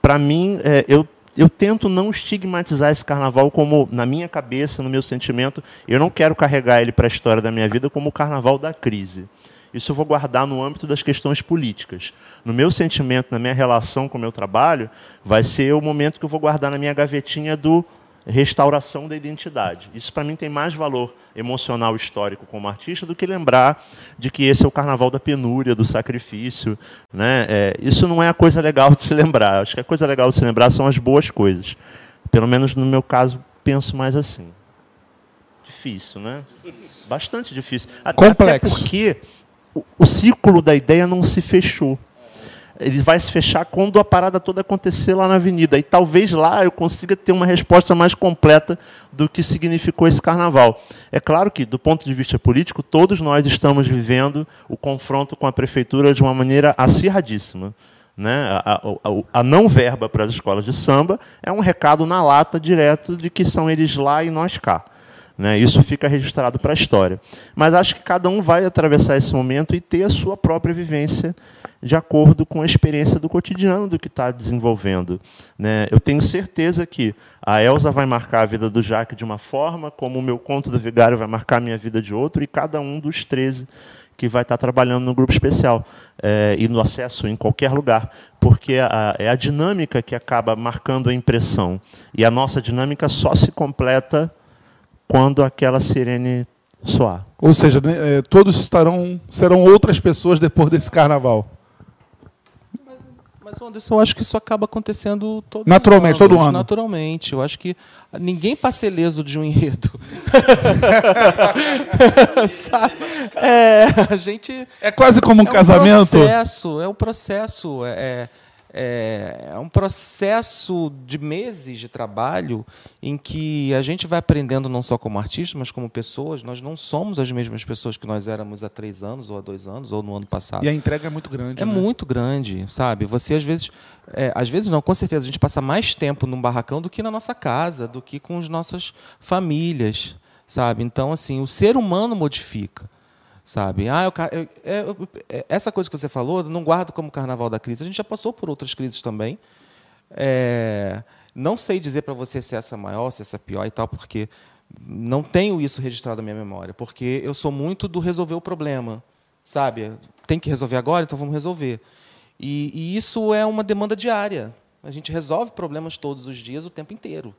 Para mim, é, eu, eu tento não estigmatizar esse carnaval como, na minha cabeça, no meu sentimento, eu não quero carregar ele para a história da minha vida como o carnaval da crise. Isso eu vou guardar no âmbito das questões políticas. No meu sentimento, na minha relação com o meu trabalho, vai ser o momento que eu vou guardar na minha gavetinha do restauração da identidade. Isso para mim tem mais valor emocional histórico como artista do que lembrar de que esse é o carnaval da penúria, do sacrifício, né? É, isso não é a coisa legal de se lembrar. Acho que a coisa legal de se lembrar são as boas coisas. Pelo menos no meu caso penso mais assim. Difícil, né? Bastante difícil. Complexo. Até porque o, o ciclo da ideia não se fechou ele vai se fechar quando a parada toda acontecer lá na avenida. E talvez lá eu consiga ter uma resposta mais completa do que significou esse carnaval. É claro que, do ponto de vista político, todos nós estamos vivendo o confronto com a prefeitura de uma maneira acirradíssima. Né? A, a- a- não verba para as escolas de samba é um recado na lata direto de que são eles lá e nós cá. Né? Isso fica registrado para a história. Mas acho que cada um vai atravessar esse momento e ter a sua própria vivência de acordo com a experiência do cotidiano do que está desenvolvendo. Né? Eu tenho certeza que a Elsa vai marcar a vida do Jaque de uma forma, como o meu conto do Vigário vai marcar a minha vida de outro, e cada um dos 13 que vai estar trabalhando no grupo especial eh, e no acesso em qualquer lugar, porque a- é a dinâmica que acaba marcando a impressão. E a nossa dinâmica só se completa quando aquela sirene soar. Ou seja, né, é, todos estarão, serão outras pessoas depois desse carnaval. Mas, Anderson, eu acho que isso acaba acontecendo todo Naturalmente, todo ano. Naturalmente. Eu acho que ninguém passa ileso de um enredo. *laughs* Sabe? É, a gente. É quase como um é casamento. Um processo, é um processo. É, é, é um processo de meses de trabalho em que a gente vai aprendendo não só como artista, mas como pessoas. Nós não somos as mesmas pessoas que nós éramos há três anos, ou há dois anos, ou no ano passado. E a entrega é muito grande. É né? muito grande, sabe? Você às vezes, é, às vezes não, com certeza a gente passa mais tempo num barracão do que na nossa casa, do que com as nossas famílias, sabe? Então assim, o ser humano modifica, sabe? Ah, eu, eu- é, eu- é, essa coisa que você falou, não guardo como Carnaval da crise. A gente já passou por outras crises também. É, Não sei dizer para você se essa é maior, se essa é pior e tal, porque não tenho isso registrado na minha memória, porque eu sou muito do resolver o problema, sabe? Tem que resolver agora, então vamos resolver. E, e isso é uma demanda diária. A gente resolve problemas todos os dias, o tempo inteiro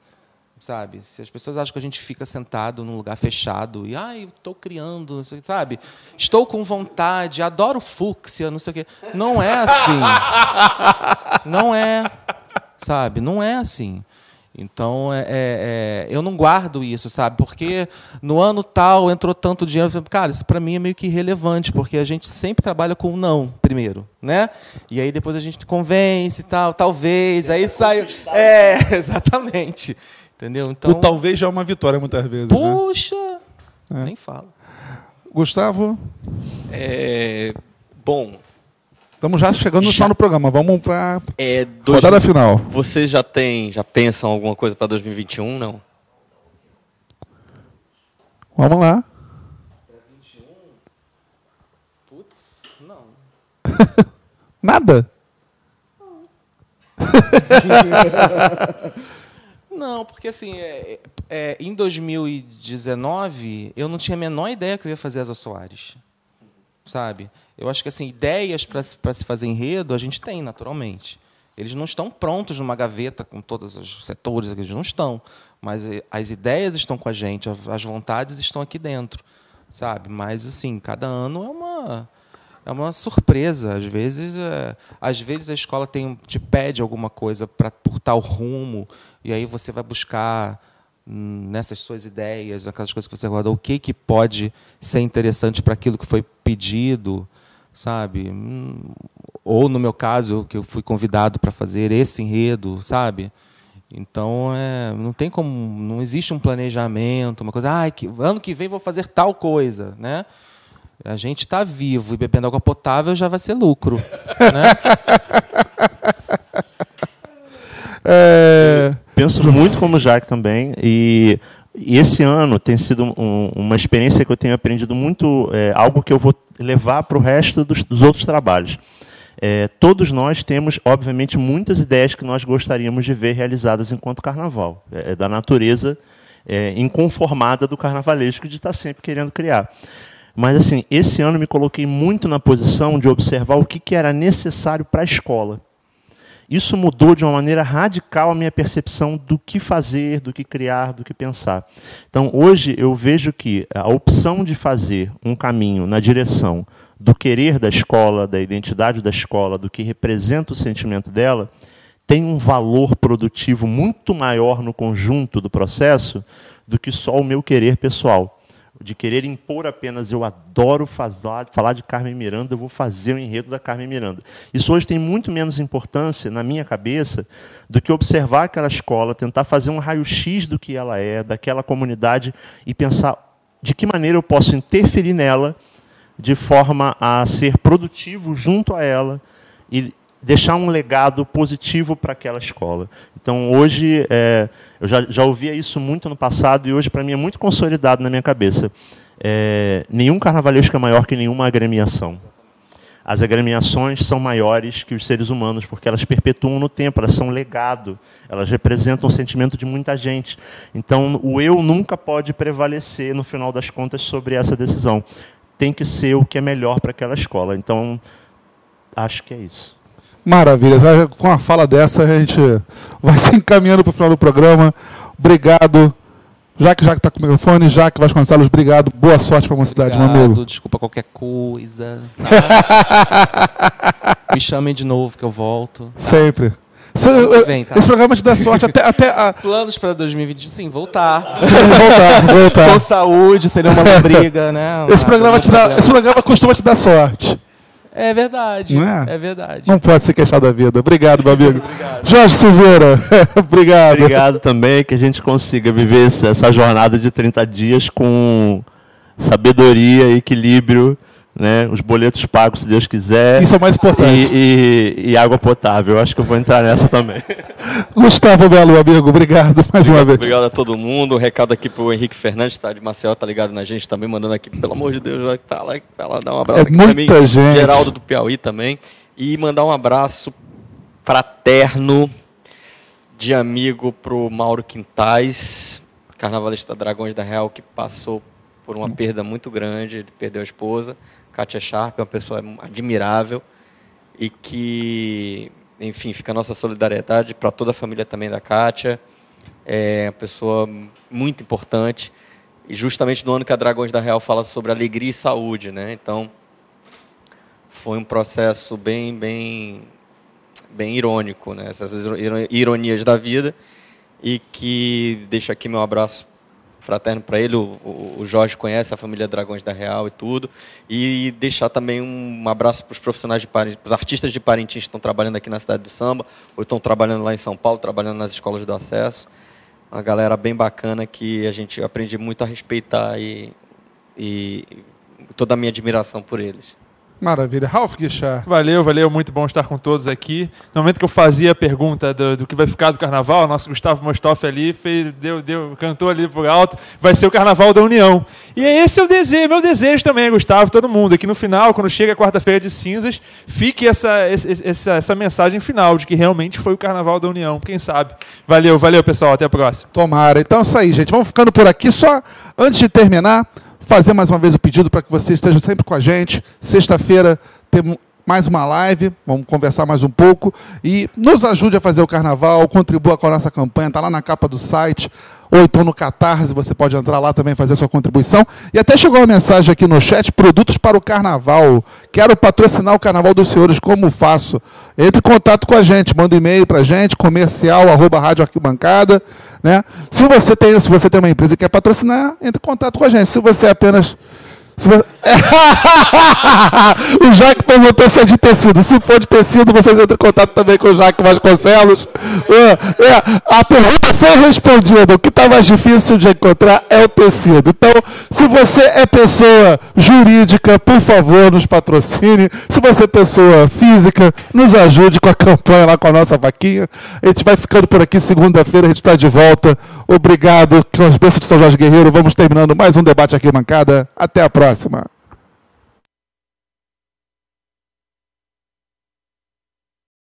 sabe? Se as pessoas acham que a gente fica sentado num lugar fechado e, ai, estou criando, não sei, sabe? Estou com vontade, adoro fúcsia, não sei o quê. Não é assim. *laughs* Não é, sabe? Não é assim. Então, é, é, é, eu não guardo isso, sabe? Porque no ano tal entrou tanto dinheiro. Cara, isso para mim é meio que irrelevante, porque a gente sempre trabalha com o não primeiro, né? E aí depois a gente convence e tal, talvez, aí sai. É, *laughs* exatamente. Entendeu? Então, O talvez já é uma vitória muitas vezes. Né? puxa, nem falo. Gustavo, É, bom, estamos já chegando no final do programa. Vamos para é dois, rodada final. Vocês já têm, já pensam alguma coisa para 2021, não? Vamos lá. Putz, não. *laughs* Nada? Não, *laughs* porque assim, é, é, em 2019, eu não tinha a menor ideia que eu ia fazer Asa Soares. Sabe? Eu acho que assim, ideias para se fazer enredo, a gente tem, naturalmente. Eles não estão prontos numa gaveta com todos os setores, eles não estão. Mas eh, as ideias estão com a gente, as vontades estão aqui dentro. Sabe? Mas, assim, cada ano é uma. É uma surpresa. Às vezes, é, às vezes a escola tem, te pede alguma coisa para por tal rumo, e aí você vai buscar hum, nessas suas ideias, naquelas coisas que você guardou, o que, que pode ser interessante para aquilo que foi pedido, sabe? Hum, Ou, no meu caso, que eu fui convidado para fazer esse enredo, sabe? Então, é, não tem como, não existe um planejamento, uma coisa, ah, que, ano que vem vou fazer tal coisa, né? A gente está vivo e bebendo água potável já vai ser lucro, *laughs* né? É, Penso muito como o Jaque também. E, e esse ano tem sido um- uma experiência que eu tenho aprendido muito, é, algo que eu vou levar para o resto dos, dos outros trabalhos. É, todos nós temos, obviamente, muitas ideias que nós gostaríamos de ver realizadas enquanto carnaval. É, é da natureza é, inconformada do carnavalesco de estar sempre querendo criar. Mas, assim, esse ano me coloquei muito na posição de observar o que, que era necessário para a escola. Isso mudou de uma maneira radical a minha percepção do que fazer, do que criar, do que pensar. Então, hoje eu vejo que a opção de fazer um caminho na direção do querer da escola, da identidade da escola, do que representa o sentimento dela, tem um valor produtivo muito maior no conjunto do processo do que só o meu querer pessoal de querer impor apenas eu adoro falar, falar de Carmen Miranda, eu vou fazer o enredo da Carmen Miranda. Isso hoje tem muito menos importância na minha cabeça do que observar aquela escola, tentar fazer um raio-x do que ela é, daquela comunidade e pensar de que maneira eu posso interferir nela de forma a ser produtivo junto a ela e deixar um legado positivo para aquela escola. Então, hoje, é, eu já, já ouvia isso muito no passado e hoje, para mim, é muito consolidado na minha cabeça. É, nenhum carnavalesco é maior que nenhuma agremiação. As agremiações são maiores que os seres humanos, porque elas perpetuam no tempo, elas são legado, elas representam o sentimento de muita gente. Então, o eu nunca pode prevalecer, no final das contas, sobre essa decisão. Tem que ser o que é melhor para aquela escola. Então, acho que é isso. Maravilha. Já Com a fala dessa, a gente vai se encaminhando para o final do programa. Obrigado. Jaque, Jaque está com o microfone. Jaque Vasconcelos, obrigado. Boa sorte para a mocidade, meu amigo. Obrigado, desculpa qualquer coisa. *laughs* Me chamem de novo que eu volto. Sempre. Cê- que vem, tá? Esse programa te dá sorte até, até a... *laughs* Planos para 2020, sim, voltar. voltar, *laughs* voltar. Com saúde, seria uma briga, né? Esse programa, te dá, esse programa costuma te dar sorte. É verdade. Não é? É verdade. Não pode se queixar da vida. Obrigado, meu amigo. Jorge Silveira, *laughs* obrigado. Obrigado também que a gente consiga viver essa- essa jornada de 30 dias com sabedoria, equilíbrio, né? os boletos pagos, se Deus quiser. Isso é o mais importante. E, e- e água potável. Eu Acho que eu vou entrar nessa também. *laughs* Gustavo Belo, amigo, obrigado mais uma vez. Obrigado a todo mundo. Um recado aqui pro Henrique Fernandes, tá de Maceió, tá ligado na gente também, mandando aqui, pelo amor de Deus, já tá lá, tá lá, dá um abraço É aqui muita também. gente. Geraldo do Piauí também. E mandar um abraço fraterno de amigo para o Mauro Quintais, carnavalista Dragões da Real, que passou por uma perda muito grande, ele perdeu a esposa, Kátia Sharp, é uma pessoa admirável e que, enfim, fica a nossa solidariedade para toda a família também da Kátia. É uma pessoa muito importante. E justamente no ano que a Dragões da Real fala sobre alegria e saúde, né? Então, foi um processo bem, bem, bem irônico, né? Essas iro- ironias da vida e que deixo aqui meu abraço fraterno para ele. O, o- Jorge conhece a família Dragões da Real e tudo. E deixar também um abraço para os profissionais de Parintins, para os artistas de Parintins que estão trabalhando aqui na cidade do samba, ou estão trabalhando lá em São Paulo, trabalhando nas escolas do acesso. Uma galera bem bacana que a gente aprende muito a respeitar e, e toda a minha admiração por eles. Maravilha. Ralf Guichard. Valeu, valeu, muito bom estar com todos aqui. No momento que eu fazia a pergunta do, do que vai ficar do carnaval, o nosso Gustavo Mostoff ali fez, deu, deu, cantou ali por alto, vai ser o carnaval da União. E esse é o desejo, meu desejo também, Gustavo, todo mundo. Aqui no final, quando chega a quarta-feira de cinzas, fique essa, essa, essa mensagem final de que realmente foi o carnaval da União. Quem sabe? Valeu, valeu, pessoal. Até a próxima. Tomara. Então é isso aí, gente. Vamos ficando por aqui. Só antes de terminar, fazer mais uma vez o pedido para que você esteja sempre com a gente. Sexta-feira temos mais uma live, vamos conversar mais um pouco e nos ajude a fazer o carnaval, contribua com a nossa campanha, está lá na capa do site, ou então no Catarse, você pode entrar lá também fazer sua contribuição. E até chegou uma mensagem aqui no chat, produtos para o carnaval. Quero patrocinar o Carnaval dos Senhores, como faço? Entre em contato com a gente, manda um e-mail para a gente, comercial, arroba rádio arquibancada, né? Se você tem, se você tem uma empresa e quer patrocinar, entre em contato com a gente. Se você é apenas *laughs* o Jaque perguntou se é de tecido. Se for de tecido, vocês entram em contato também com o Jaque Vasconcelos. É, é, a pergunta foi respondida. O que está mais difícil de encontrar é o tecido. Então, se você é pessoa jurídica, por favor, nos patrocine. Se você é pessoa física, nos ajude com a campanha lá com a nossa vaquinha. A gente vai ficando por aqui. Segunda-feira a gente está de volta. Obrigado. Com as bênçãos de São Jorge Guerreiro, vamos terminando mais um debate aqui, mancada. Até a próxima.